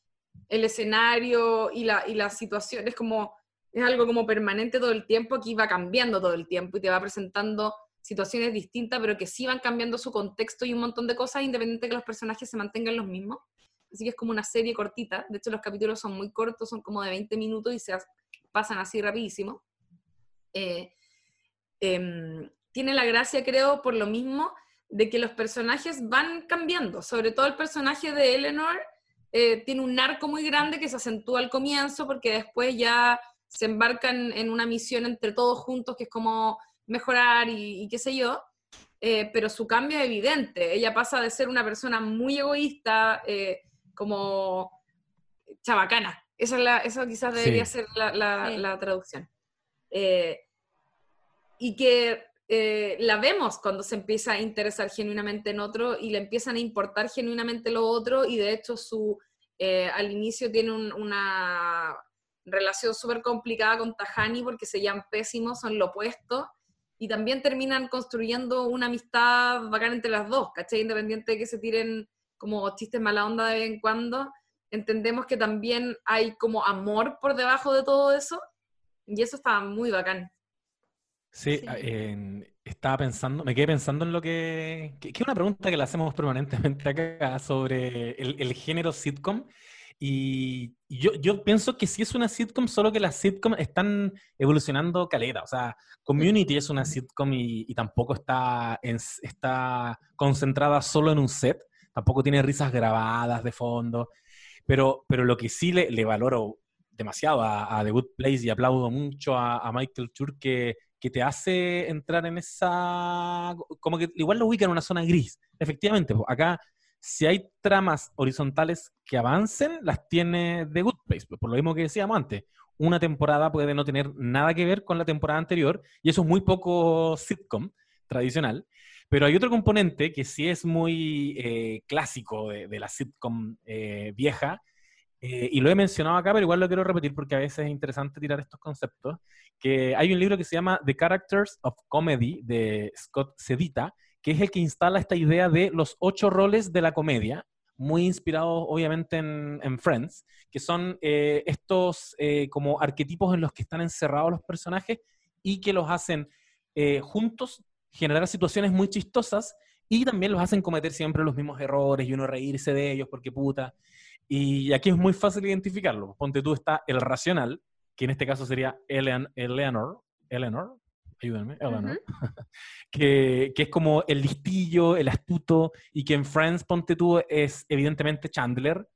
el escenario y la, y la situación, es como, es algo como permanente todo el tiempo, aquí va cambiando todo el tiempo y te va presentando situaciones distintas, pero que sí van cambiando su contexto y un montón de cosas, independiente de que los personajes se mantengan los mismos. Así que es como una serie cortita, de hecho los capítulos son muy cortos, son como de 20 minutos y se pasan así rapidísimo. Eh, em, tiene la gracia, creo, por lo mismo, de que los personajes van cambiando, sobre todo el personaje de Eleanor eh, tiene un arco muy grande que se acentúa al comienzo porque después ya se embarcan en una misión entre todos juntos que es como mejorar y, qué sé yo, eh, pero su cambio es evidente. Ella pasa de ser una persona muy egoísta, como chabacana. Esa es la, eso quizás debería ser la, traducción. Eh, y que eh, la vemos cuando se empieza a interesar genuinamente en otro y le empiezan a importar genuinamente lo otro y de hecho su, eh, al inicio tiene una relación súper complicada con Tajani porque se llaman pésimos, son lo opuesto y también terminan construyendo una amistad bacana entre las dos, ¿cachai? Independiente de que se tiren como chistes mala onda de vez en cuando, entendemos que también hay como amor por debajo de todo eso, y eso está muy bacán. Sí, estaba pensando, me quedé pensando en lo que, que, es una pregunta que le hacemos permanentemente acá sobre el, género sitcom. Y yo, yo, pienso que sí es una sitcom, solo que las sitcoms están evolucionando caleta. O sea, Community es una sitcom y, y tampoco está, está concentrada solo en un set, tampoco tiene risas grabadas de fondo, pero, pero lo que sí le, valoro demasiado a, The Good Place y aplaudo mucho a, Michael Chur que, que, te hace entrar en esa, como que igual lo ubica en una zona gris. Efectivamente, acá si hay tramas horizontales que avancen, las tiene The Good Place, por lo mismo que decíamos antes. Una temporada puede no tener nada que ver con la temporada anterior y eso es muy poco sitcom tradicional. Pero hay otro componente que sí es muy eh, clásico de, la sitcom eh, vieja, eh, y lo he mencionado acá, pero igual lo quiero repetir porque a veces es interesante tirar estos conceptos, que hay un libro que se llama The Characters of Comedy de Scott Sedita, que es el que instala esta idea de los ocho roles de la comedia, muy inspirado obviamente en, en Friends, que son estos como arquetipos en los que están encerrados los personajes y que los hacen juntos generar situaciones muy chistosas y también los hacen cometer siempre los mismos errores y uno reírse de ellos porque puta. Y aquí es muy fácil identificarlo. Ponte tú está el racional, que en este caso sería Eleanor, Eleanor, ayúdenme, Eleanor, que, que, es como el listillo, el astuto, y que en Friends, ponte tú, es evidentemente Chandler.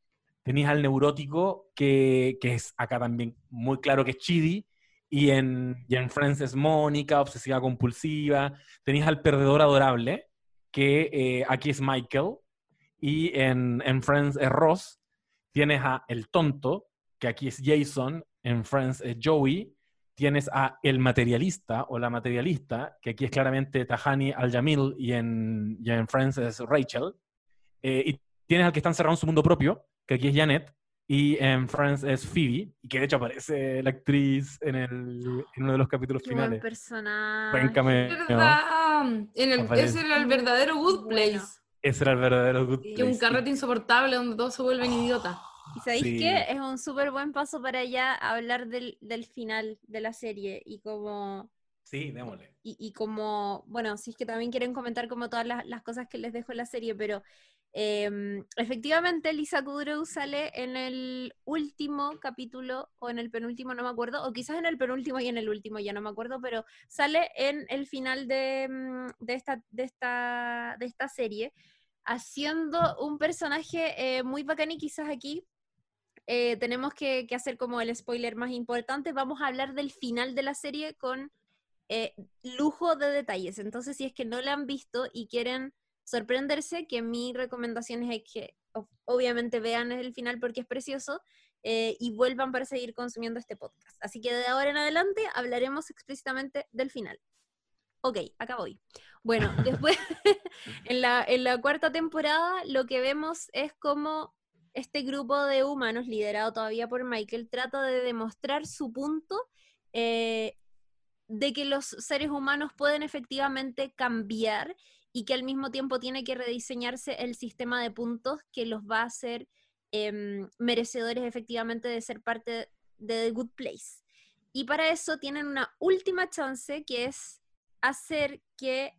Tenías al neurótico, que, que es acá también muy claro que es Chidi, y en, y en Friends es Mónica, obsesiva compulsiva. Tenías al perdedor adorable, que eh, aquí es Michael. Y en, en, Friends es Ross. Tienes a el tonto, que aquí es Jason. En Friends es Joey. Tienes a el materialista o la materialista, que aquí es claramente Tahani Al-Jamil y en, y en Friends es Rachel, eh, y tienes al que está encerrado en su mundo propio, que aquí es Janet, y en Friends es Phoebe, y que de hecho aparece la actriz en, el, en uno de los capítulos Qué buen finales. personaje. Buen cameo. ¿Verdad? En el, ese era el verdadero Good Bueno. Place. Ese era el verdadero Good Place. un carrete insoportable donde todos se vuelven idiotas. ¿Y sabéis Sí. qué? Es un súper buen paso para ya hablar del, del final de la serie y como, Sí, démosle. y, y como, bueno, si es que también quieren comentar como todas las, las cosas que les dejo en la serie, pero em, efectivamente Lisa Kudrow sale en el último capítulo o en el penúltimo, no me acuerdo, o quizás en el penúltimo y en el último, ya no me acuerdo, pero sale en el final de, mm, de, esta, de, esta, de esta serie haciendo un personaje eh, muy bacán y quizás aquí eh, tenemos que, que hacer como el spoiler más importante. Vamos a hablar del final de la serie con eh, lujo de detalles. Entonces, si es que no la han visto y quieren sorprenderse, que mi recomendación es que obviamente vean el final porque es precioso eh, y vuelvan para seguir consumiendo este podcast. Así que de ahora en adelante hablaremos explícitamente del final. Ok, acá voy. Bueno, después, en la, en la cuarta temporada, lo que vemos es como este grupo de humanos, liderado todavía por Michael, trata de demostrar su punto eh, de que los seres humanos pueden efectivamente cambiar y que al mismo tiempo tiene que rediseñarse el sistema de puntos que los va a hacer em, merecedores efectivamente de ser parte de The Good Place. Y para eso tienen una última chance que es hacer que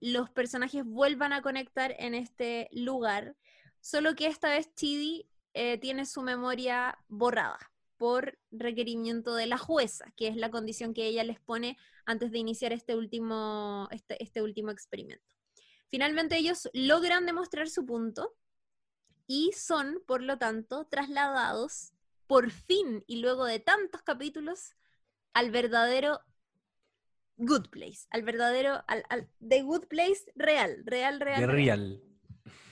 los personajes vuelvan a conectar en este lugar, solo que esta vez Chidi eh, tiene su memoria borrada por requerimiento de la jueza, que es la condición que ella les pone antes de iniciar este último, este, este último experimento. Finalmente ellos logran demostrar su punto y son, por lo tanto, trasladados por fin y luego de tantos capítulos al verdadero Good Place, al verdadero, al, al The Good Place real, real, real. The real.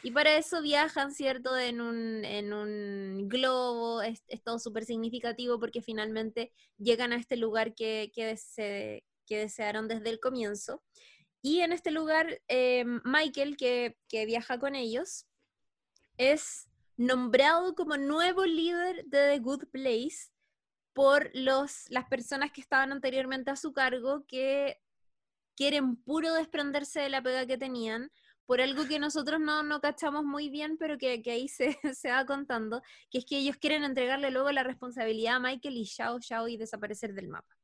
Y para eso viajan, ¿cierto? En un, en un globo, es, es todo súper significativo porque finalmente llegan a este lugar que, que, dese- que desearon desde el comienzo. Y en este lugar, eh, Michael, que, que viaja con ellos, es nombrado como nuevo líder de The Good Place por los, las personas que estaban anteriormente a su cargo que quieren puro desprenderse de la pega que tenían por algo que nosotros no, no cachamos muy bien, pero que, que ahí se, se va contando, que es que ellos quieren entregarle luego la responsabilidad a Michael y Shao Shao y desaparecer del mapa.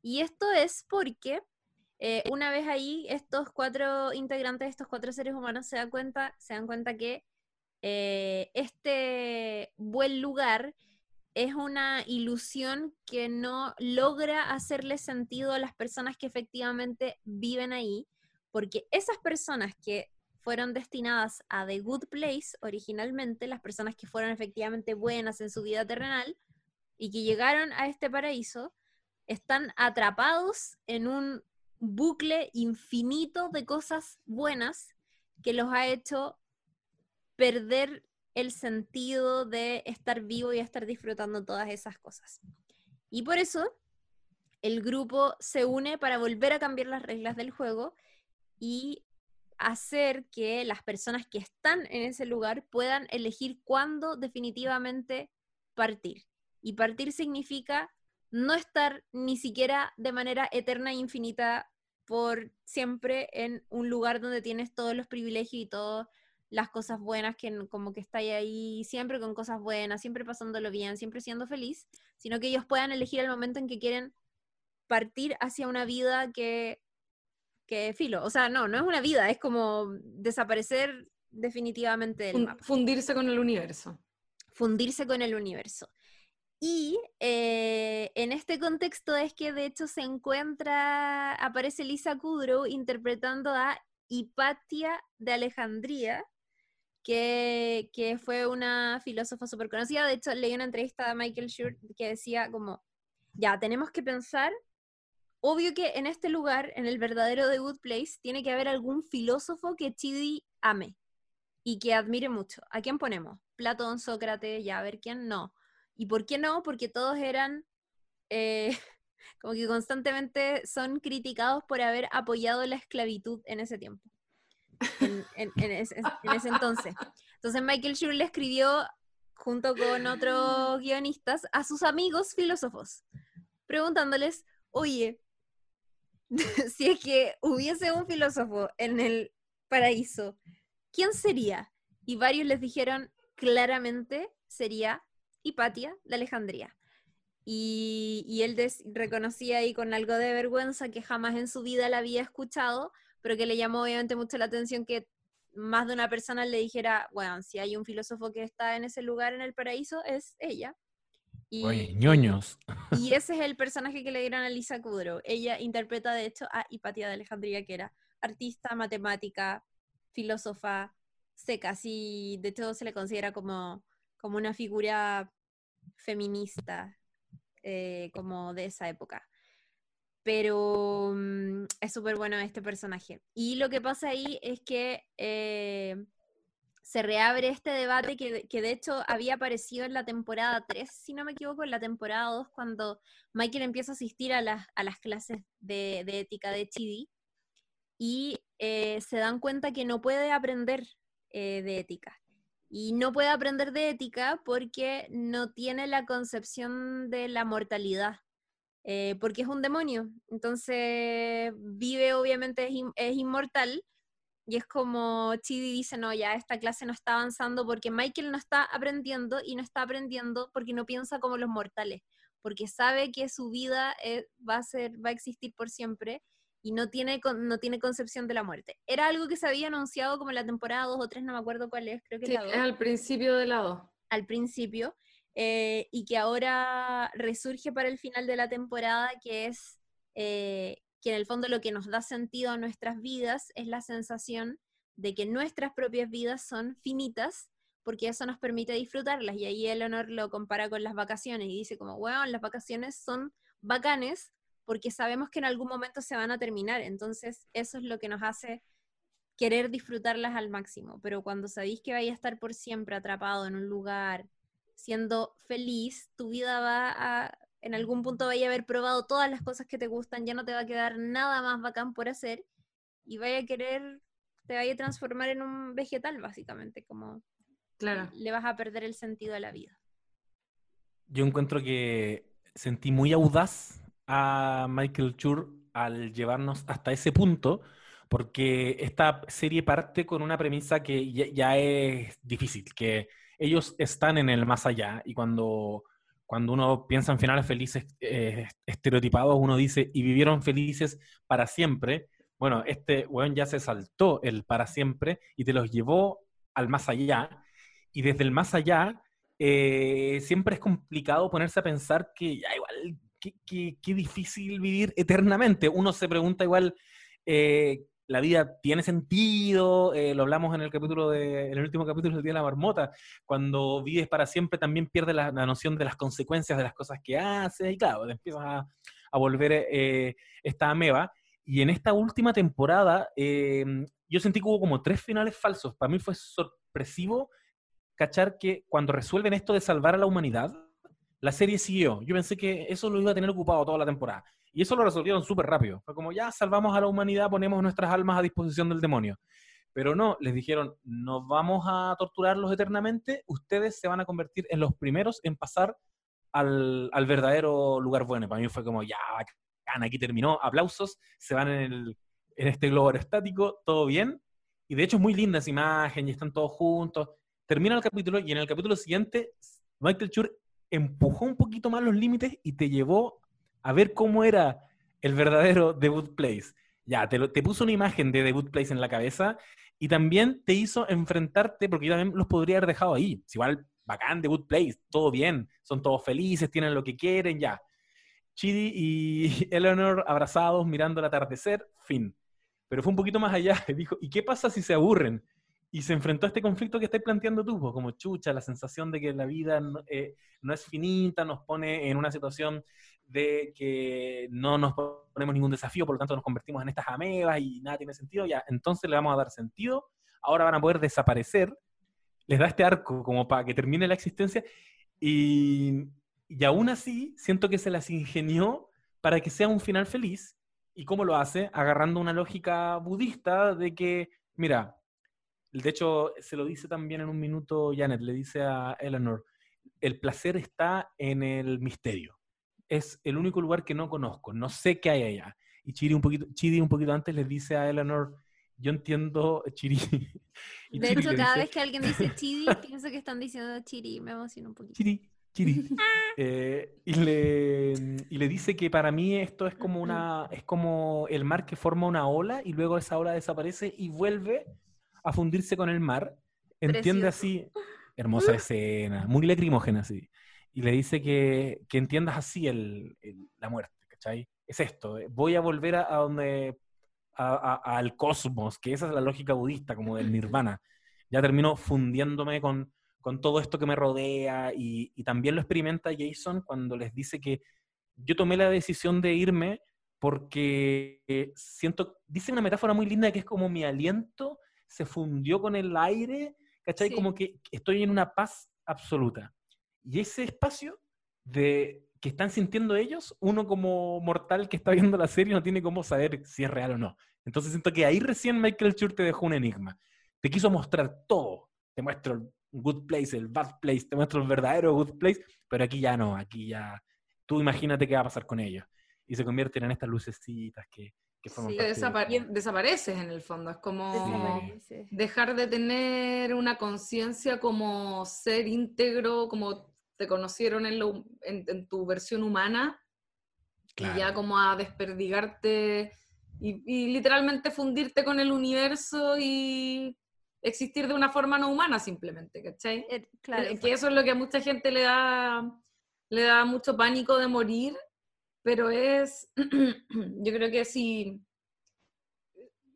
Y esto es porque eh, una vez ahí, estos cuatro integrantes, estos cuatro seres humanos se dan cuenta, se dan cuenta que eh, este buen lugar es una ilusión que no logra hacerle sentido a las personas que efectivamente viven ahí, porque esas personas que fueron destinadas a The Good Place originalmente, las personas que fueron efectivamente buenas en su vida terrenal y que llegaron a este paraíso, están atrapados en un bucle infinito de cosas buenas que los ha hecho perder el sentido de estar vivo y estar disfrutando todas esas cosas. Y por eso el grupo se une para volver a cambiar las reglas del juego y hacer que las personas que están en ese lugar puedan elegir cuándo definitivamente partir. Y partir significa no estar ni siquiera de manera eterna e infinita por siempre en un lugar donde tienes todos los privilegios y todas las cosas buenas, que como que está ahí siempre con cosas buenas, siempre pasándolo bien, siempre siendo feliz, sino que ellos puedan elegir el momento en que quieren partir hacia una vida que, que filo, o sea, no, no es una vida, es como desaparecer definitivamente del Fun- mapa fundirse con el universo. fundirse con el universo. Y eh, en este contexto es que de hecho se encuentra, aparece Lisa Kudrow interpretando a Hipatia de Alejandría, que, que fue una filósofa súper conocida. De hecho, leí una entrevista a Michael Schur que decía como, ya, tenemos que pensar, obvio que en este lugar, en el verdadero The Good Place, tiene que haber algún filósofo que Chidi ame y que admire mucho. ¿A quién ponemos? Platón, Sócrates, ya a ver quién no. ¿Y por qué no? Porque todos eran eh, como que constantemente son criticados por haber apoyado la esclavitud en ese tiempo, en, ese, entonces. Entonces Michael Schur le escribió, junto con otros guionistas, a sus amigos filósofos, preguntándoles, oye, si es que hubiese un filósofo en el paraíso, ¿quién sería? Y varios les dijeron claramente sería Hipatia de Alejandría. Y, él reconocía ahí con algo de vergüenza que jamás en su vida la había escuchado, pero que le llamó obviamente mucho la atención que más de una persona le dijera, bueno, si hay un filósofo que está en ese lugar en el paraíso, es ella. Y, Oye, ñoños. Y ese es el personaje que le dieron a Lisa Kudrow. Ella interpreta, de hecho, a Hipatia de Alejandría, que era artista, matemática, filósofa, seca. Sí, de hecho, se le considera como, como una figura feminista eh, como de esa época. Pero mm, es súper bueno este personaje. Y lo que pasa ahí es que eh, se reabre este debate que, que, de hecho había aparecido en la temporada 3, si no me equivoco, en la temporada 2, cuando Michael empieza a asistir a las, a las clases de, de ética de Chidi y eh, se dan cuenta que no puede aprender de ética y no puede aprender de ética porque no tiene la concepción de la mortalidad, eh, porque es un demonio. Entonces vive, obviamente es, inmortal. Y es como Chidi dice, no, ya esta clase no está avanzando porque Michael no está aprendiendo y no está aprendiendo porque no piensa como los mortales, porque sabe que su vida eh, va, a ser, va a existir por siempre y no tiene, no tiene concepción de la muerte. Era algo que se había anunciado como en la temporada 2 o 3, no me acuerdo cuál es, creo que sí, es al principio de la 2. Al principio, eh, y que ahora resurge para el final de la temporada, que es eh, que en el fondo lo que nos da sentido a nuestras vidas es la sensación de que nuestras propias vidas son finitas, porque eso nos permite disfrutarlas. Y ahí Eleanor lo compara con las vacaciones y dice como, bueno, las vacaciones son bacanes porque sabemos que en algún momento se van a terminar, entonces eso es lo que nos hace querer disfrutarlas al máximo, pero cuando sabéis que vais a estar por siempre atrapado en un lugar, siendo feliz, tu vida va a, en algún punto vaya a haber probado todas las cosas que te gustan, ya no te va a quedar nada más bacán por hacer y vaya a querer, te vaya a transformar en un vegetal básicamente, como claro. le vas a perder el sentido a la vida. Yo encuentro que sentí muy audaz a Michael Chur al llevarnos hasta ese punto, porque esta serie parte con una premisa que ya, es difícil, que ellos están en el más allá y cuando, cuando uno piensa en finales felices eh, estereotipados, uno dice, y vivieron felices para siempre. Bueno, este weón ya se saltó el para siempre y te los llevó al más allá. Y desde el más allá, eh, siempre es complicado ponerse a pensar que ya igual qué, difícil vivir eternamente. Uno se pregunta igual, eh, ¿la vida tiene sentido? Eh, lo hablamos en el capítulo de, en el último capítulo del Día de la Marmota. Cuando vives para siempre también pierdes la, noción de las consecuencias de las cosas que haces y claro, te empiezas a, volver eh, esta ameba. Y en esta última temporada, yo sentí que hubo como tres finales falsos. Para mí fue sorpresivo cachar que cuando resuelven esto de salvar a la humanidad, la serie siguió. Yo pensé que eso lo iba a tener ocupado toda la temporada. Y eso lo resolvieron súper rápido. Fue como, ya salvamos a la humanidad, ponemos nuestras almas a disposición del demonio. Pero no, les dijeron, nos vamos a torturarlos eternamente, ustedes se van a convertir en los primeros en pasar al, verdadero lugar bueno. Para mí fue como, ya, bacán, aquí terminó, aplausos, se van en, en este globo aerostático, todo bien. Y de hecho es muy linda esa imagen y están todos juntos. Termina el capítulo y en el capítulo siguiente Michael Chur empujó un poquito más los límites y te llevó a ver cómo era el verdadero debut place. Ya, te, puso una imagen de debut place en la cabeza y también te hizo enfrentarte, porque también los podría haber dejado ahí. igual, bacán, debut place, todo bien, son todos felices, tienen lo que quieren, ya. Chidi y Eleanor abrazados, mirando el atardecer, fin. Pero fue un poquito más allá, dijo, ¿y qué pasa si se aburren? y se enfrentó a este conflicto que estáis planteando tú, pues, como chucha, la sensación de que la vida eh, no, es finita, nos pone en una situación de que no nos ponemos ningún desafío, por lo tanto nos convertimos en estas amebas y nada tiene sentido, ya, entonces le vamos a dar sentido, ahora van a poder desaparecer, les da este arco como para que termine la existencia y, y aún así siento que se las ingenió para que sea un final feliz. ¿Y cómo lo hace? Agarrando una lógica budista de que, mira, de hecho se lo dice también en un minuto Janet, le dice a Eleanor, el placer está en el misterio. Es el único lugar que no conozco, no sé qué hay allá. Y Chidi un poquito, Chidi un poquito antes le dice a Eleanor, yo entiendo Chiri. y de hecho, cada vez que alguien dice Chiri, pienso que están diciendo Chiri, me emociona un poquito. Chiri, Chiri. Eh, y, le, y, le, dice que para mí esto es como una es como el mar que forma una ola y luego esa ola desaparece y vuelve a fundirse con el mar. Entiende así, hermosa escena, muy lacrimógena así. Y le dice que, que entiendas así el, la muerte, ¿cachai? Es esto, voy a volver a donde al cosmos, que esa es la lógica budista, como del nirvana. Ya termino fundiéndome con, con todo esto que me rodea y, y, también lo experimenta Jason cuando les dice que yo tomé la decisión de irme porque siento, dice una metáfora muy linda que es como mi aliento se fundió con el aire, ¿cachai? Como que estoy en una paz absoluta. Y ese espacio de que están sintiendo ellos, uno como mortal que está viendo la serie no tiene cómo saber si es real o no. Entonces siento que ahí recién Michael Schur te dejó un enigma. Te quiso mostrar todo. Te muestro el good place, el bad place, te muestro el verdadero good place, pero aquí ya no, aquí ya... Tú imagínate qué va a pasar con ellos. Y se convierten en estas lucecitas que, que forman sí, desapareces en el fondo. Es como dejar de tener una conciencia como ser íntegro, como te conocieron en, en, tu versión humana y ya como a desperdigarte y, literalmente fundirte con el universo y existir de una forma no humana simplemente, ¿cachai? Eh, claro. Eh, que eso es lo que a mucha gente le da, le da mucho pánico de morir, pero es, yo creo que si,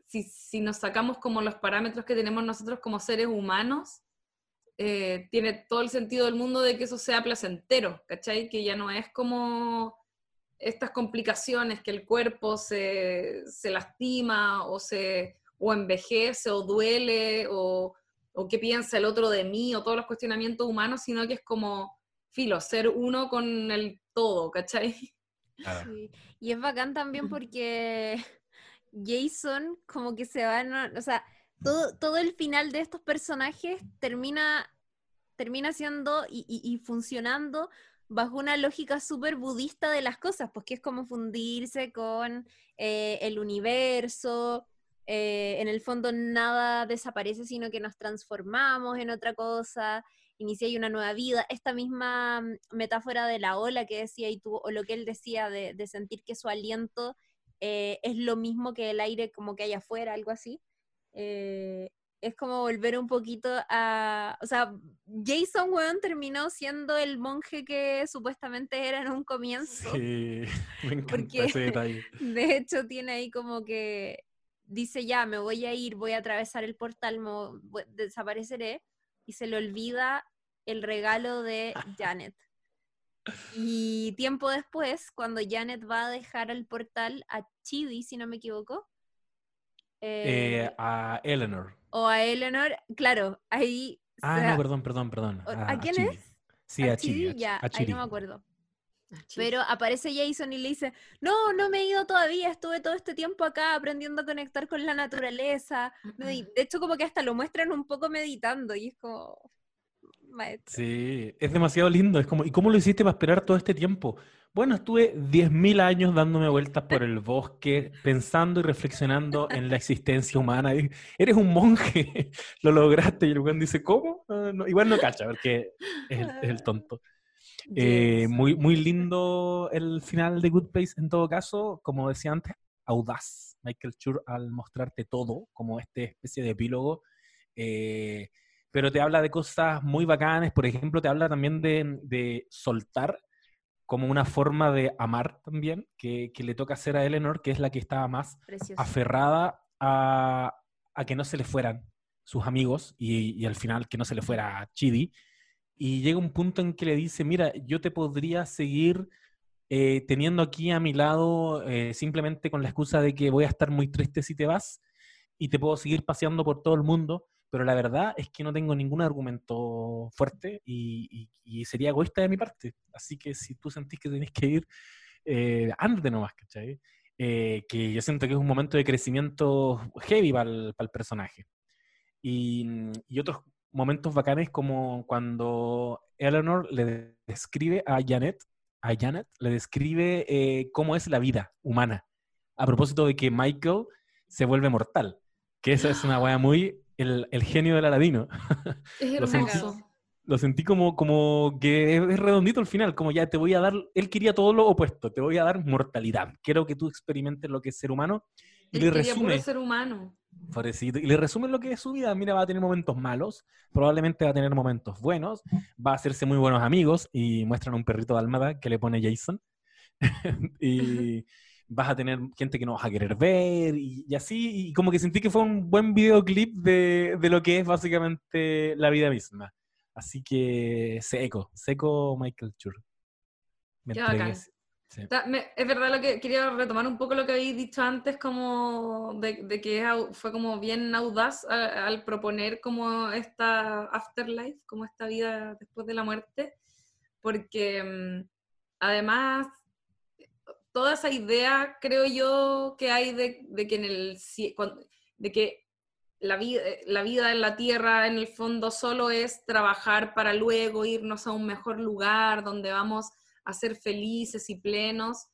si, si nos sacamos como los parámetros que tenemos nosotros como seres humanos, eh, tiene todo el sentido del mundo de que eso sea placentero, ¿cachai? Que ya no es como estas complicaciones que el cuerpo se, se lastima o, se, o envejece o duele o, o qué piensa el otro de mí o todos los cuestionamientos humanos, sino que es como, filo, ser uno con el todo, ¿cachai? Y es bacán también porque Jason como que se va, o sea, todo, el final de estos personajes termina, termina siendo y, funcionando bajo una lógica súper budista de las cosas, pues que es como fundirse con eh, el universo, eh, en el fondo nada desaparece, sino que nos transformamos en otra cosa, inicia una nueva vida. Esta misma mm, metáfora de la ola que decía y tú, o lo que él decía de, sentir que su aliento eh, es lo mismo que el aire como que hay afuera, algo así. Eh, es como volver un poquito a. O sea, Jason Weón terminó siendo el monje que supuestamente era en un comienzo. Sí, me encanta ese detalle. De hecho, tiene ahí como que dice: Ya, me voy a ir, voy a atravesar el portal, desapareceré. Y se le olvida el regalo de Janet. Y tiempo después, cuando Janet va a dejar el portal a Chidi, si no me equivoco, eh, eh, a Eleanor. O a Eleanor, claro, ahí... Ah, no, perdón, perdón, perdón. ¿A, quién es? Sí, a, Chidi. Ya, ahí no me acuerdo. Pero aparece Jason y le dice, no, no me he ido todavía, estuve todo este tiempo acá aprendiendo a conectar con la naturaleza. de hecho, como que hasta lo muestran un poco meditando y es como... Sí, es demasiado lindo. Es como, ¿y cómo lo hiciste para esperar todo este tiempo? Bueno, estuve 10.000 años dándome vueltas por el bosque, pensando y reflexionando en la existencia humana. eres un monje, lo lograste. Y el buen dice, ¿cómo? Ah, igual no cacha, porque es el, tonto. Eh, muy, muy lindo el final de Good Place en todo caso, como decía antes, audaz. Michael Schur al mostrarte todo, como esta especie de epílogo. Eh, pero te habla de cosas muy bacanas, por ejemplo, te habla también de, de soltar como una forma de amar también, que, le toca hacer a Eleanor, que es la que estaba más aferrada a, que no se le fueran sus amigos y, al final que no se le fuera Chidi. Y llega un punto en que le dice, mira, yo te podría seguir eh, teniendo aquí a mi lado eh, simplemente con la excusa de que voy a estar muy triste si te vas y te puedo seguir paseando por todo el mundo, pero la verdad es que no tengo ningún argumento fuerte y, sería egoísta de mi parte. Así que si tú sentís que tenés que ir, eh, ándate nomás, ¿cachai? Eh, que yo siento que es un momento de crecimiento heavy para el, personaje. Y, y, otros momentos bacanes como cuando Eleanor le describe a Janet, a Janet, le describe eh, cómo es la vida humana, a propósito de que Michael se vuelve mortal, que esa es una wea muy el, el genio del Aladino. Es hermoso lo sentí como, como que es redondito al final, como ya te voy a dar, él quería todo lo opuesto, te voy a dar mortalidad. Quiero que tú experimentes lo que es ser humano. Y le resume. ser humano. y le resume lo que es su vida. Mira, va a tener momentos malos, probablemente va a tener momentos buenos, va a hacerse muy buenos amigos y muestran un perrito de almada que le pone Jason. y vas a tener gente que no vas a querer ver y, y, así. Y como que sentí que fue un buen videoclip de, de lo que es básicamente la vida misma. Así que seco, seco Michael Chur. Me es verdad lo que quería retomar un poco lo que habéis dicho antes, como de, que fue como bien audaz al proponer como esta afterlife, como esta vida después de la muerte, porque mm, además toda esa idea creo yo que hay de, que en el de que la vida, en la tierra en el fondo solo es trabajar para luego irnos a un mejor lugar donde vamos a ser felices y plenos.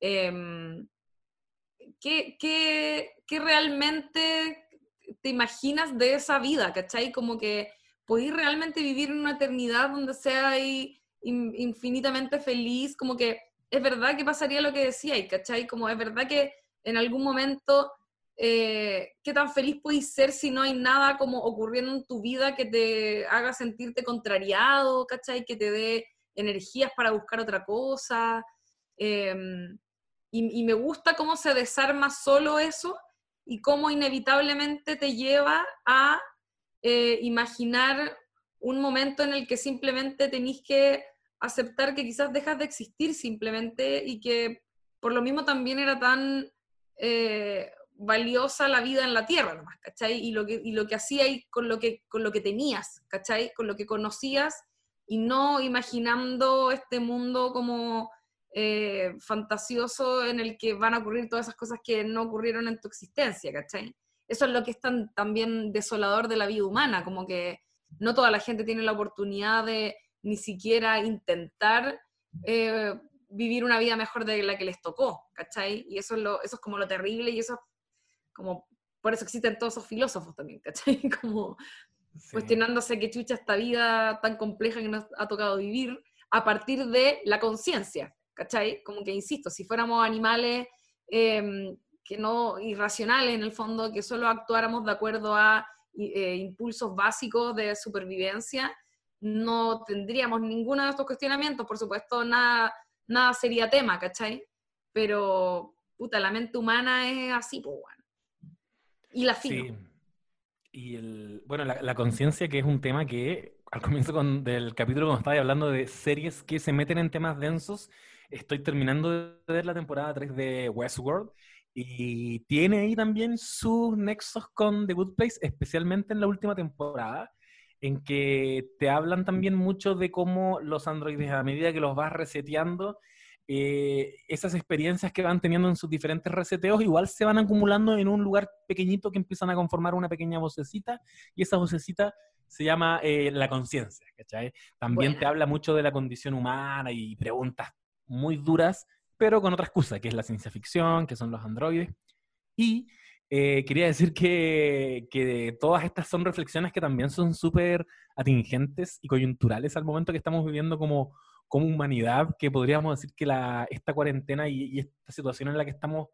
Em, ¿qué, realmente te imaginas de esa vida? ¿Cachai? Como que podéis realmente vivir en una eternidad donde sea infinitamente feliz, como que es verdad que pasaría lo que decíais, ¿cachai? Como es verdad que en algún momento eh, qué tan feliz puedes ser si no hay nada como ocurriendo en tu vida que te haga sentirte contrariado, ¿cachai? Que te dé energías para buscar otra cosa. Em, y, me gusta cómo se desarma solo eso y cómo inevitablemente te lleva a eh, imaginar un momento en el que simplemente tenéis que aceptar que quizás dejas de existir simplemente y que por lo mismo también era tan eh, valiosa la vida en la tierra nomás, ¿cachai? Y lo que, y lo que hacías con lo que, con lo que tenías, ¿cachai? Con lo que conocías y no imaginando este mundo como eh, fantasioso en el que van a ocurrir todas esas cosas que no ocurrieron en tu existencia, ¿cachai? Eso es lo que es tan, también desolador de la vida humana, como que no toda la gente tiene la oportunidad de ni siquiera intentar eh, vivir una vida mejor de la que les tocó, ¿cachai? Y eso es, lo, eso es como lo terrible y eso como por eso existen todos esos filósofos también, ¿cachai? Como cuestionándose qué chucha esta vida tan compleja que nos ha tocado vivir a partir de la conciencia, ¿cachai? Como que, insisto, si fuéramos animales em, que no irracionales en el fondo, que solo actuáramos de acuerdo a eh, impulsos básicos de supervivencia, no tendríamos ninguno de estos cuestionamientos, por supuesto, nada, nada sería tema, ¿cachai? Pero, puta, la mente humana es así, pues bueno. Y la Sí. Y el, bueno, la, conciencia que es un tema que al comienzo del capítulo cuando estaba hablando de series que se meten en temas densos, estoy terminando de ver la temporada 3 de Westworld y tiene ahí también sus nexos con The Good Place, especialmente en la última temporada, en que te hablan también mucho de cómo los androides a medida que los vas reseteando eh, esas experiencias que van teniendo en sus diferentes reseteos igual se van acumulando en un lugar pequeñito que empiezan a conformar una pequeña vocecita y esa vocecita se llama eh, la conciencia, También te habla mucho de la condición humana y preguntas muy duras, pero con otra excusa, que es la ciencia ficción, que son los androides. Y eh, quería decir que, que, todas estas son reflexiones que también son súper atingentes y coyunturales al momento que estamos viviendo como como humanidad que podríamos decir que la, esta cuarentena y, esta situación en la que estamos,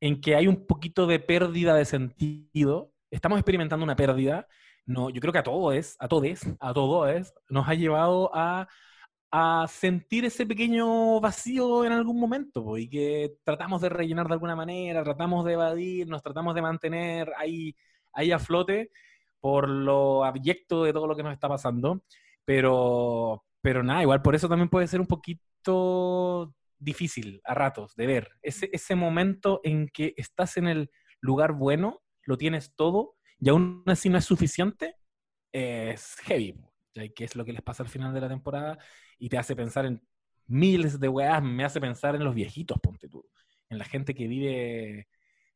en que hay un poquito de pérdida de sentido, estamos experimentando una pérdida, no, yo creo que a todos, a todos, a todos, nos ha llevado a, a sentir ese pequeño vacío en algún momento y que tratamos de rellenar de alguna manera, tratamos de evadir, nos tratamos de mantener ahí, ahí a flote por lo abyecto de todo lo que nos está pasando, pero, pero nada, igual por eso también puede ser un poquito difícil a ratos de ver. Ese, ese momento en que estás en el lugar bueno, lo tienes todo y aún así no es suficiente, es heavy, que es lo que les pasa al final de la temporada y te hace pensar en miles de weas, me hace pensar en los viejitos, ponte tú. En la gente que vive,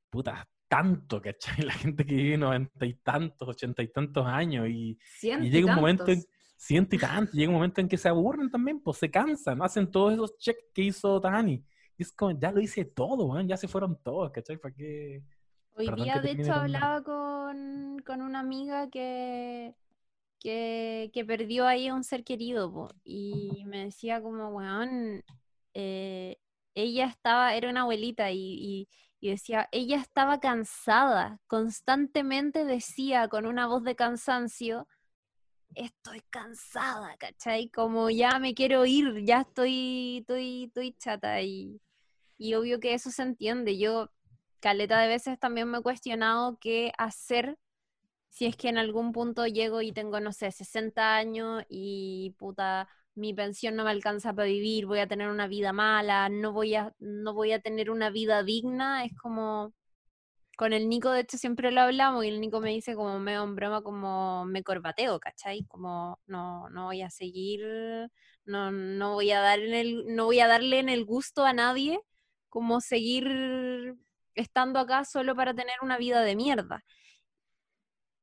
puta, tanto, ¿cachai? La gente que vive noventa y tantos, ochenta y tantos años y, llega un momento en, ciento y tantos, llega un momento en que se aburren también, pues se cansan, hacen todos esos checks que hizo Tani. Y es como, ya lo hice todo, weón, ya se fueron todos, ¿cachai? ¿Para qué? Hoy Perdón día, de hecho, hablaba con, con una amiga que, que, perdió ahí a un ser querido, y me decía como, weón, eh, ella estaba, era una abuelita, y decía, ella estaba cansada, constantemente decía con una voz de cansancio, estoy cansada, ¿cachai? Como ya me quiero ir, ya estoy, estoy, estoy chata, y, y obvio que eso se entiende. Yo caleta de veces también me he cuestionado qué hacer si es que en algún punto llego y tengo, no sé, 60 años y puta, mi pensión no me alcanza para vivir, voy a tener una vida mala, no voy a, no voy a tener una vida digna, es como... Con el Nico, de hecho, siempre lo hablamos y el Nico me dice como medio en broma, como me corbateo, ¿cachai? Como no, no voy a seguir, no, no voy a dar en el, no voy a darle en el gusto a nadie como seguir estando acá solo para tener una vida de mierda.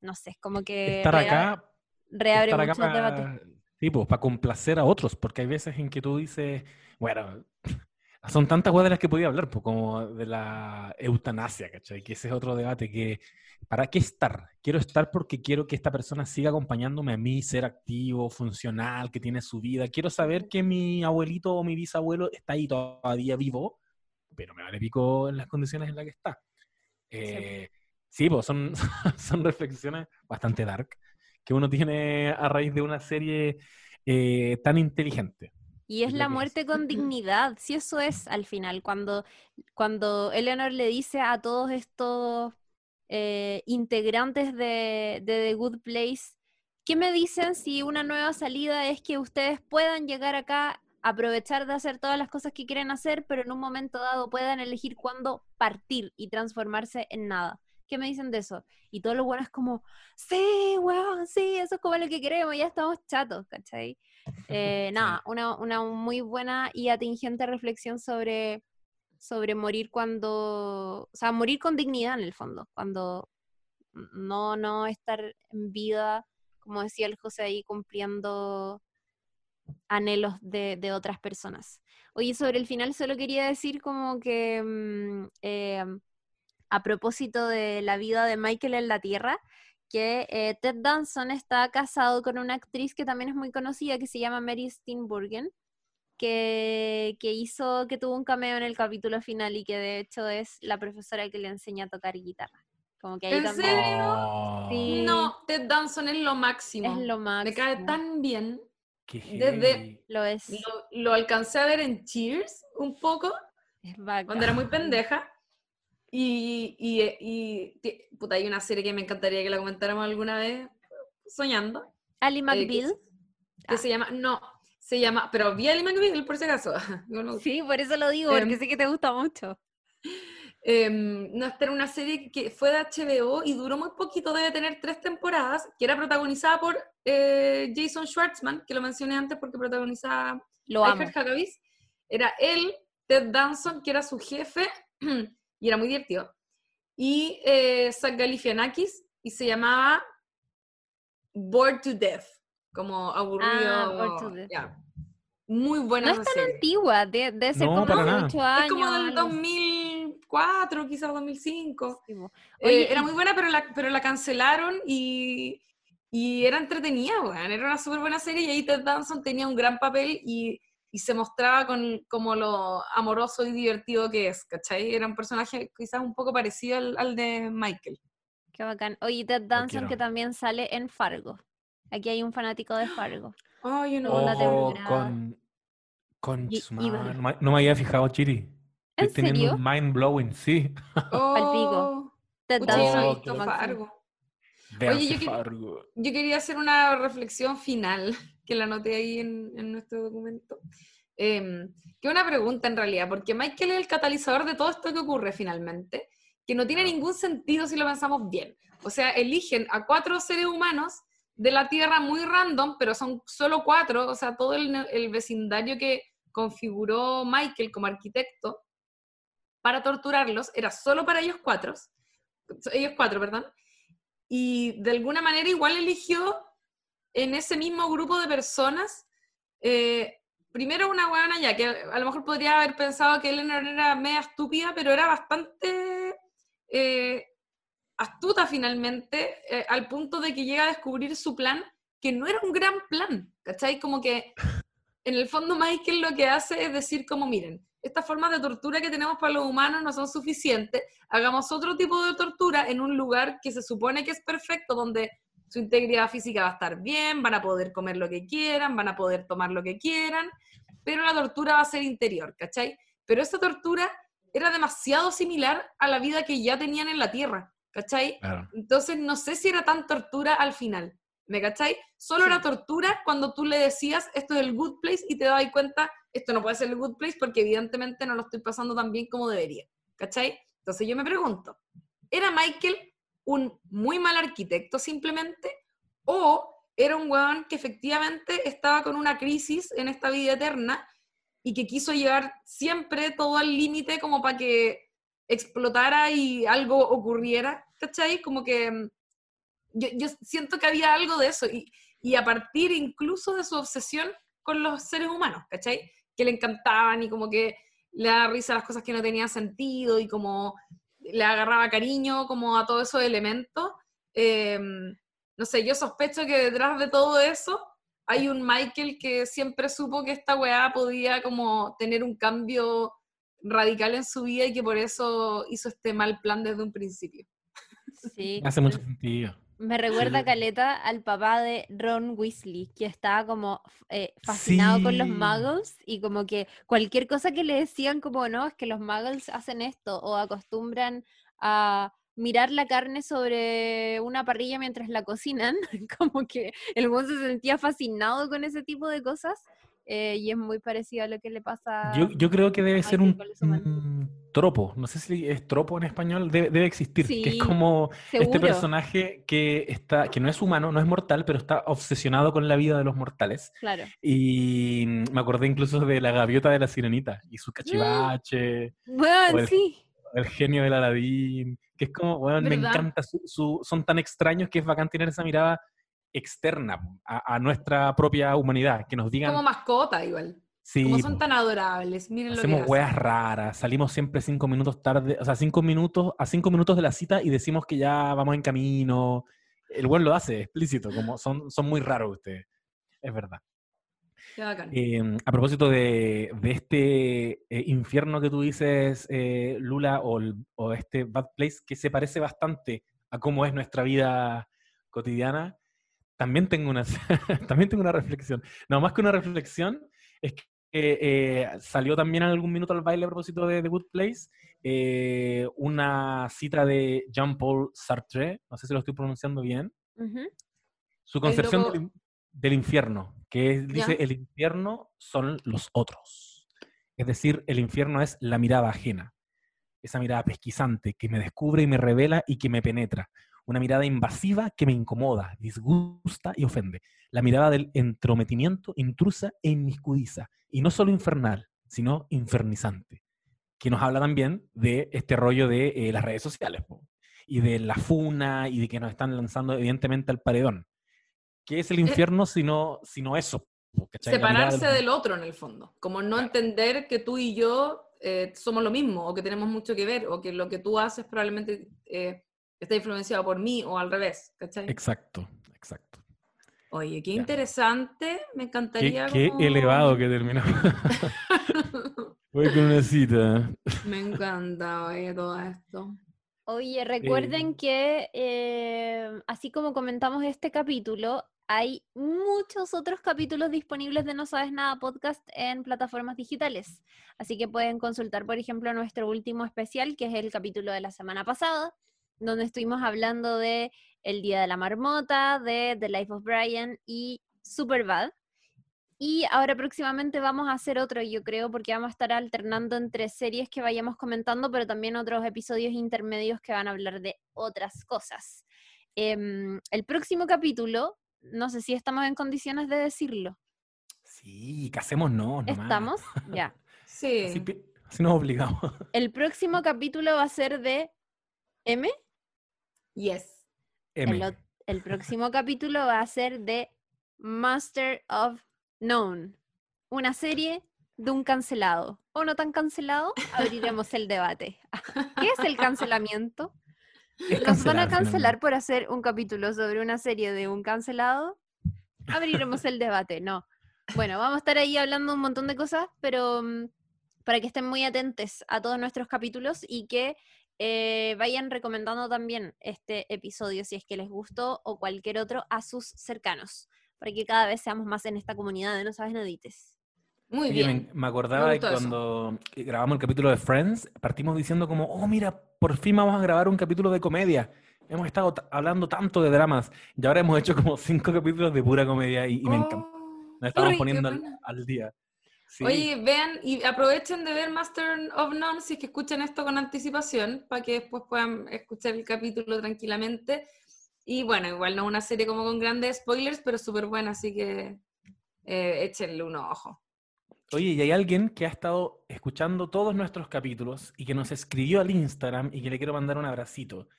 No sé, es como que Estar acá reabre estar acá muchos debates. para, sí, pues, para complacer a otros, porque hay veces en que tú dices, bueno, son tantas cosas de las que podía hablar, pues, como de la eutanasia, ¿cachai? Que ese es otro debate, que ¿para qué estar? Quiero estar porque quiero que esta persona siga acompañándome a mí, ser activo, funcional, que tiene su vida. Quiero saber que mi abuelito o mi bisabuelo está ahí todavía vivo, pero me vale pico en las condiciones en las que está. Eh, sí, pues son, son reflexiones bastante dark que uno tiene a raíz de una serie eh, tan inteligente. Y es la muerte con dignidad, si eso es al final, cuando, cuando Eleanor le dice a todos estos eh, integrantes de, de The Good Place, ¿qué me dicen si una nueva salida es que ustedes puedan llegar acá, aprovechar de hacer todas las cosas que quieren hacer, pero en un momento dado puedan elegir cuándo partir y transformarse en nada? ¿Qué me dicen de eso? Y todo lo bueno es como, sí, weón, sí, eso es como lo que queremos, ya estamos chatos, ¿cachai? Eh, nada, una, una muy buena y atingente reflexión sobre, sobre morir cuando, o sea, morir con dignidad en el fondo, cuando no, no estar en vida, como decía el José ahí, cumpliendo anhelos de, de otras personas. Oye, sobre el final solo quería decir como que mm, eh, a propósito de la vida de Michael en la Tierra, que eh, Ted Danson está casado con una actriz que también es muy conocida, que se llama Mary Steenburgen, que, que hizo, que tuvo un cameo en el capítulo final y que de hecho es la profesora que le enseña a tocar guitarra. Como que ahí ¿En también serio? Sí. No, Ted Danson es lo máximo. es lo máximo. Me cae tan bien. qué desde-. Lo es. Lo, lo alcancé a ver en Cheers un poco, es cuando era muy pendeja. Y, y, y- ti- puta, hay una serie que me encantaría que la comentáramos alguna vez, soñando, Ali eh, que, McBeal. se- que Ah. se llama, no, se llama, pero vi a Ally McBeal por si acaso. Sí, por eso lo digo, porque Em, sé que te gusta mucho. Em, no, esta era una serie que fue de HBO y duró muy poquito, debe tener tres temporadas, que era protagonizada por eh, Jason Schwartzman, que lo mencioné antes porque protagonizaba Lo amo. Era él, Ted Danson, que era su jefe, y era muy divertido. Y eh, Zach Galifianakis, y se llamaba Bored to Death, como aburrido. Ah, Bored to Death. ya. Muy buena No es tan serie. antigua, de, de ser No, como para de nada. 8 años. Es como del algo 2004, quizás 2005. así, po. Eh, Oye, era y- muy buena, pero la, pero la cancelaron y, y era entretenida, weón. Era una súper buena serie y ahí Ted Danson tenía un gran papel y, y se mostraba con, como lo amoroso y divertido que es, ¿cachai? Era un personaje quizás un poco parecido al, al de Michael. Qué bacán. Oye, Ted Danson que también sale en Fargo. Aquí hay un fanático de Fargo. Ay, yo no. Temporada. con, con Y- su y- madre. No, me- no me había fijado, Chiri. ¿En Estoy teniendo serio? un mind blowing, sí. Oh, Ted no he Danson. visto lo Véanse yo quería- Fargo. Yo quería hacer una reflexión final, que la anoté ahí en, en nuestro documento. Em, que una pregunta en realidad, porque Michael es el catalizador de todo esto que ocurre finalmente, que no tiene ningún sentido si lo pensamos bien. O sea, eligen a cuatro seres humanos de la Tierra muy random, pero son solo cuatro, o sea, todo el, el vecindario que configuró Michael como arquitecto para torturarlos era solo para ellos cuatro, ellos cuatro, perdón, y de alguna manera igual eligió en ese mismo grupo de personas, eh, primero una buena ya, que a lo mejor podría haber pensado que Eleanor era media estúpida, pero era bastante eh, astuta finalmente, eh, al punto de que llega a descubrir su plan, que no era un gran plan, ¿cachai? Como que en el fondo Michael lo que hace es decir como, miren, estas formas de tortura que tenemos para los humanos no son suficientes, hagamos otro tipo de tortura en un lugar que se supone que es perfecto, donde su integridad física va a estar bien, van a poder comer lo que quieran, van a poder tomar lo que quieran, pero la tortura va a ser interior, ¿cachai? Pero esa tortura era demasiado similar a la vida que ya tenían en la Tierra, ¿cachai? Entonces no sé si era tan tortura al final, ¿me cachai? Solo era tortura cuando tú le decías esto es el good place y te dabas cuenta esto no puede ser el good place porque evidentemente no lo estoy pasando tan bien como debería. ¿Cachai? Entonces yo me pregunto, ¿era Michael un muy mal arquitecto simplemente? ¿O era un weón que efectivamente estaba con una crisis en esta vida eterna y que quiso llegar siempre todo al límite como para que explotara y algo ocurriera? ¿Cachai? Como que mm, yo, siento que había algo de eso y, y a partir incluso de su obsesión con los seres humanos, ¿cachai? Que le encantaban y como que le da risa a las cosas que no tenían sentido y como le agarraba cariño como a todos esos elementos. Em, no sé, yo sospecho que detrás de todo eso hay un Michael que siempre supo que esta weá podía como tener un cambio radical en su vida y que por eso hizo este mal plan desde un principio. Sí. Hace mucho sentido. Me recuerda Caleta al papá de Ron Weasley, que estaba como eh, fascinado con los muggles y como que cualquier cosa que le decían como, no, es que los muggles hacen esto o acostumbran a mirar la carne sobre una parrilla mientras la cocinan, como que el mundo se sentía fascinado con ese tipo de cosas eh, y es muy parecido a lo que le pasa. Yo, yo creo que debe ser un, tropo, no sé si es tropo en español, debe, existir, que es como este personaje que está, que no es humano, no es mortal, pero está obsesionado con la vida de los mortales. Claro. Y me acordé incluso de la gaviota de la sirenita y su cachivache. Bueno, el, sí. El genio del Aladín, que es como, bueno, me encanta, son tan extraños que es bacán tener esa mirada externa a, nuestra propia humanidad, que nos digan... Como mascota igual. Sí, como son tan adorables, miren hacemos lo que weas raras, salimos siempre cinco minutos tarde, o sea, cinco minutos, a cinco minutos de la cita y decimos que ya vamos en camino. El buen lo hace explícito, como son, son muy raros ustedes, es verdad. Em, a propósito de, este eh, infierno que tú dices, eh, Lula, o, o, este Bad Place, que se parece bastante a cómo es nuestra vida cotidiana, también tengo una, también tengo una reflexión. No, más que una reflexión, es que eh, salió también en algún minuto al baile a propósito de The Good Place eh, una cita de Jean-Paul Sartre, no sé si lo estoy pronunciando bien, su concepción del, infierno, que dice el infierno son los otros. Es decir, el infierno es la mirada ajena, esa mirada pesquisante que me descubre y me revela y que me penetra una mirada invasiva que me incomoda, disgusta y ofende. La mirada del entrometimiento intrusa e inmiscudiza, y no solo infernal, sino infernizante, que nos habla también de este rollo de eh, las redes sociales, y de la funa, y de que nos están lanzando evidentemente al paredón. ¿Qué es el eh, infierno sino, sino eso? Separarse del... otro en el fondo, como no entender que tú y yo eh, somos lo mismo, o que tenemos mucho que ver, o que lo que tú haces probablemente está influenciado por mí o al revés, ¿cachai? Exacto, exacto. Oye, qué interesante, me encantaría. Qué, elevado que terminó. Voy con una cita. Me encanta, oye, todo esto. Oye, recuerden eh. que eh, así como comentamos este capítulo, hay muchos otros capítulos disponibles de No Sabes Nada podcast en plataformas digitales. Así que pueden consultar, por ejemplo, nuestro último especial, que es el capítulo de la semana pasada, donde estuvimos hablando de El Día de la Marmota, de The Life of Brian y Superbad. Y ahora próximamente vamos a hacer otro, yo creo, porque vamos a estar alternando entre series que vayamos comentando, pero también otros episodios intermedios que van a hablar de otras cosas. Em, el próximo capítulo, no sé si estamos en condiciones de decirlo. Sí, casémonos nomás. ¿Estamos? Ya. Sí. Así, así nos obligamos. El próximo capítulo va a ser de M. Yes. M. El, próximo capítulo va a ser de Master of Known. Una serie de un cancelado. O no tan cancelado, abriremos el debate. ¿Qué es el cancelamiento? Es ¿Nos van a cancelar, por hacer un capítulo sobre una serie de un cancelado? Abriremos el debate, no. Bueno, vamos a estar ahí hablando un montón de cosas, pero mm, para que estén muy atentos a todos nuestros capítulos y que eh, vayan recomendando también este episodio, si es que les gustó, o cualquier otro, a sus cercanos, para que cada vez seamos más en esta comunidad de No Sabes Nadites. Muy Oye, bien. me, me acordaba de gustó eso. cuando grabamos el capítulo de Friends, partimos diciendo como, oh, mira, por fin vamos a grabar un capítulo de comedia. Hemos estado ta- hablando tanto de dramas y ahora hemos hecho como cinco capítulos de pura comedia y, y me encanta. Oh, Nos estamos poniendo al, al día. Sí. Oye, vean y aprovechen de ver Master of None si es que escuchan esto con anticipación para que después puedan escuchar el capítulo tranquilamente. Y bueno, igual no es una serie como con grandes spoilers, pero súper buena, así que eh, échenle un ojo. Oye, y hay alguien que ha estado escuchando todos nuestros capítulos y que nos escribió al Instagram y que le quiero mandar un abracito.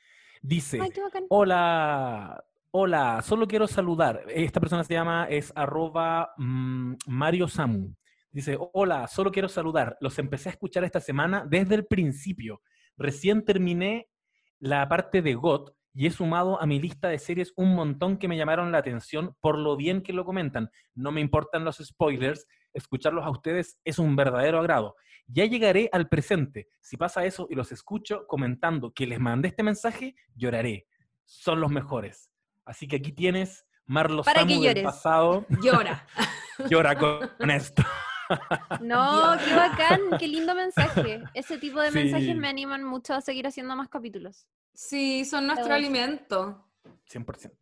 Dice, Ay, qué bacán. hola, hola, solo quiero saludar. Esta persona se llama, es arroba mm, Mario Samu. Dice, hola, solo quiero saludar. Los empecé a escuchar esta semana desde el principio. Recién terminé la parte de GOT y he sumado a mi lista de series un montón que me llamaron la atención por lo bien que lo comentan. No me importan los spoilers, escucharlos a ustedes es un verdadero agrado. Ya llegaré al presente. Si pasa eso y los escucho comentando que les mandé este mensaje, lloraré. Son los mejores. Así que aquí tienes Marlo Para que Samu del pasado. Llora. Llora con esto. No, qué bacán, qué lindo mensaje. Ese tipo de mensajes me animan mucho a seguir haciendo más capítulos. Sí, son nuestro Todo. alimento 100%.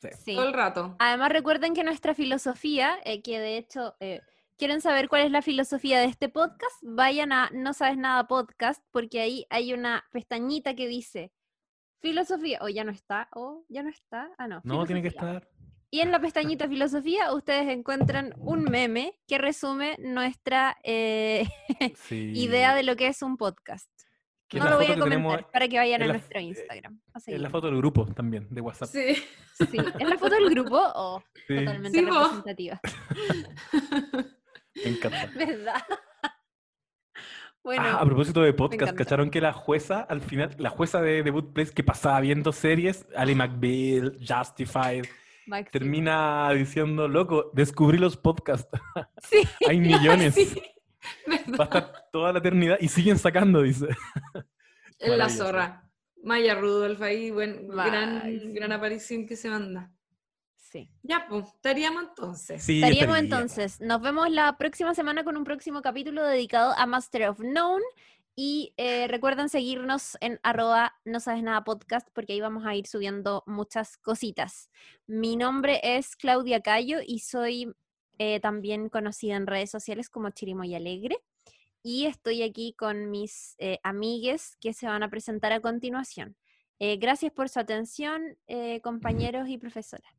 Sí. Sí. todo el rato. Además, recuerden que nuestra filosofía, eh, que de hecho, eh, ¿quieren saber cuál es la filosofía de este podcast? Vayan a No Sabes Nada Podcast, porque ahí hay una pestañita que dice filosofía, o ya no está, o ya no está, ah, no. No, tiene que estar. Y en la pestañita filosofía, ustedes encuentran un meme que resume nuestra eh, Sí. idea de lo que es un podcast. Que no lo voy a comentar para que vayan a la- nuestro eh, Instagram. a Es la foto del grupo también, de WhatsApp. Sí. Sí, ¿es la foto del grupo o Sí, totalmente Sí, representativa? me encanta. ¿Verdad? bueno, Ah, a propósito de podcast. ¿cacharon que la jueza, al final, la jueza de The Good Place que pasaba viendo series, Ali McBeal, Justified, máximo. termina diciendo, loco, descubrí los podcasts. Sí, Hay millones. Sí, Va a ¿verdad? estar toda la eternidad y siguen sacando, dice. En la zorra. Maya Rudolph ahí, buen, gran, gran aparición que se manda. sí. Ya, pues, estaríamos entonces. Sí, Estaríamos estaría. entonces. Nos vemos la próxima semana con un próximo capítulo dedicado a Master of Known. Y eh, recuerden seguirnos en arroba no sabes nada podcast porque ahí vamos a ir subiendo muchas cositas. Mi nombre es Claudia Cayo y soy eh, también conocida en redes sociales como Chirimoy Alegre. Y estoy aquí con mis eh, amigues que se van a presentar a continuación. Eh, gracias por su atención, compañeros y profesora.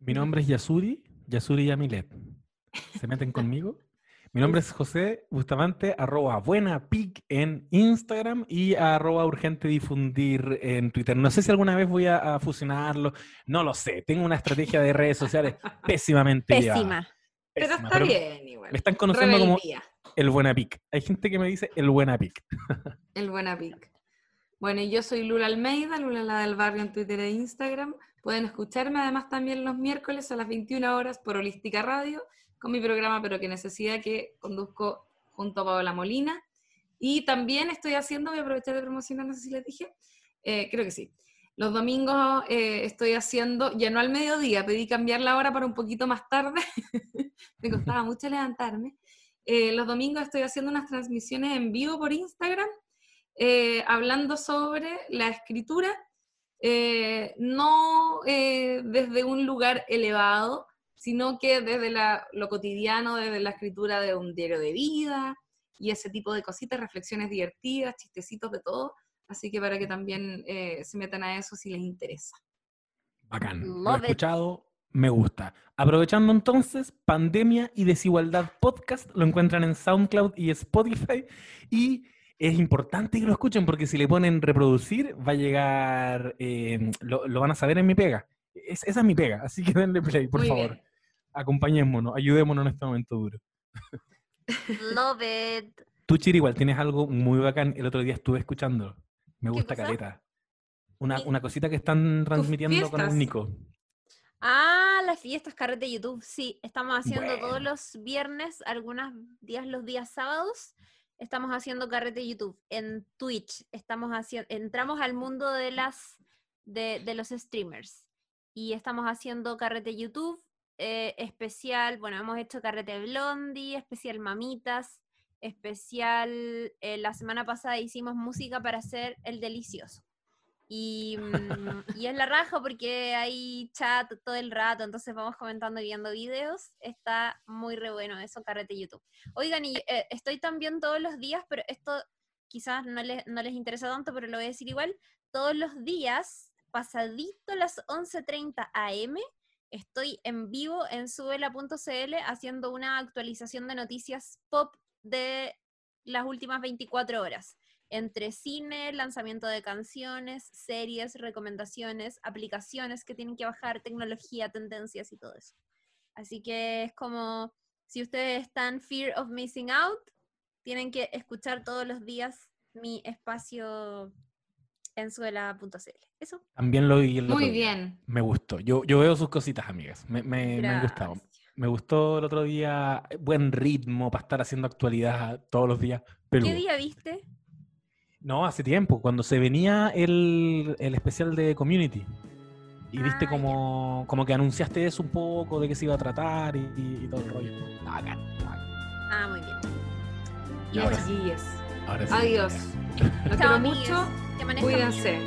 Mi nombre es Yasuri, Yasuri Yamilet. ¿Se meten conmigo? Mi nombre es José Bustamante, arroba buena pic en Instagram y arroba urgente difundir en Twitter. No sé si alguna vez voy a, a fusionarlo, no lo sé. Tengo una estrategia de redes sociales pésimamente llevada. Pésima. Pero Pésima, está bien igual. Me están conociendo como el buena pic. Hay gente que me dice el buena pic. El buena pic. Bueno, y yo soy Lula Almeida, Lula la del barrio en Twitter e Instagram. Pueden escucharme además también los miércoles a las 21 horas por Holística Radio con mi programa Pero que necesidad que conduzco junto a Paola Molina. Y también estoy haciendo, voy a aprovechar de promocionar, no sé si les dije, eh, creo que sí. Los domingos eh, estoy haciendo, ya no al mediodía, pedí cambiar la hora para un poquito más tarde, me costaba mucho levantarme. Eh, los domingos estoy haciendo unas transmisiones en vivo por Instagram, eh, hablando sobre la escritura, eh, no eh, desde un lugar elevado, sino que desde la- lo cotidiano, desde la escritura de un diario de vida y ese tipo de cositas, reflexiones divertidas, chistecitos de todo. Así que para que también eh, se metan a eso si les interesa. Bacán. Lo he escuchado, Me gusta. Aprovechando entonces, Pandemia y Desigualdad Podcast lo encuentran en SoundCloud y Spotify. Y es importante que lo escuchen porque si le ponen reproducir, va a llegar, eh, lo, lo van a saber en mi pega. Es- esa es mi pega, así que denle play, por Muy favor. bien. Acompañémonos, ayudémonos en este momento duro. Love it. Tú, Chiri, igual tienes algo muy bacán. El otro día estuve escuchándolo. Me ¿Qué gusta caleta. Una, una cosita que están transmitiendo con el. Nico. Ah, las fiestas carrete de YouTube. Sí, estamos haciendo todos los viernes, algunos días los días sábados. Estamos haciendo carrete de YouTube en Twitch. Estamos haciendo, entramos al mundo de las de, de los streamers y estamos haciendo carrete YouTube eh, especial. Bueno, hemos hecho carrete Blondie, especial Mamitas, especial. eh, la semana pasada hicimos música para hacer el delicioso. Y, mm, y es la raja porque hay chat todo el rato, entonces vamos comentando y viendo videos. Está muy re bueno eso, carrete YouTube. Oigan, y eh, estoy también todos los días, pero esto quizás no les, no les interesa tanto, pero lo voy a decir igual. Todos los días, pasadito las 11.30 am, estoy en vivo en subela.cl haciendo una actualización de noticias pop de las últimas 24 horas entre cine, lanzamiento de canciones, series, recomendaciones, aplicaciones que tienen que bajar, tecnología, tendencias y todo eso. Así que es como, si ustedes están fear of missing out, tienen que escuchar todos los días mi espacio en suela.cl. Eso. También lo vi el otro Muy día. bien. Me gustó. Yo, yo veo sus cositas, amigas. Me, me, me han gustado. Me gustó el otro día. Buen ritmo para estar haciendo actualidad todos los días. Pero ¿Qué día viste? no, hace tiempo, cuando se venía el, el especial de Community. Y viste Ah, ya. como, como que anunciaste eso un poco, de qué se iba a tratar y, y- y todo el rollo. Ah, muy bien. Y Bien, ahora chiquillos. Ahora sí. Adiós. Los quiero mucho. Cuídense.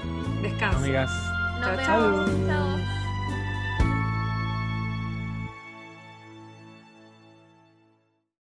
Descansen. Amigas. Nos Chao, vemos. chao. Chao.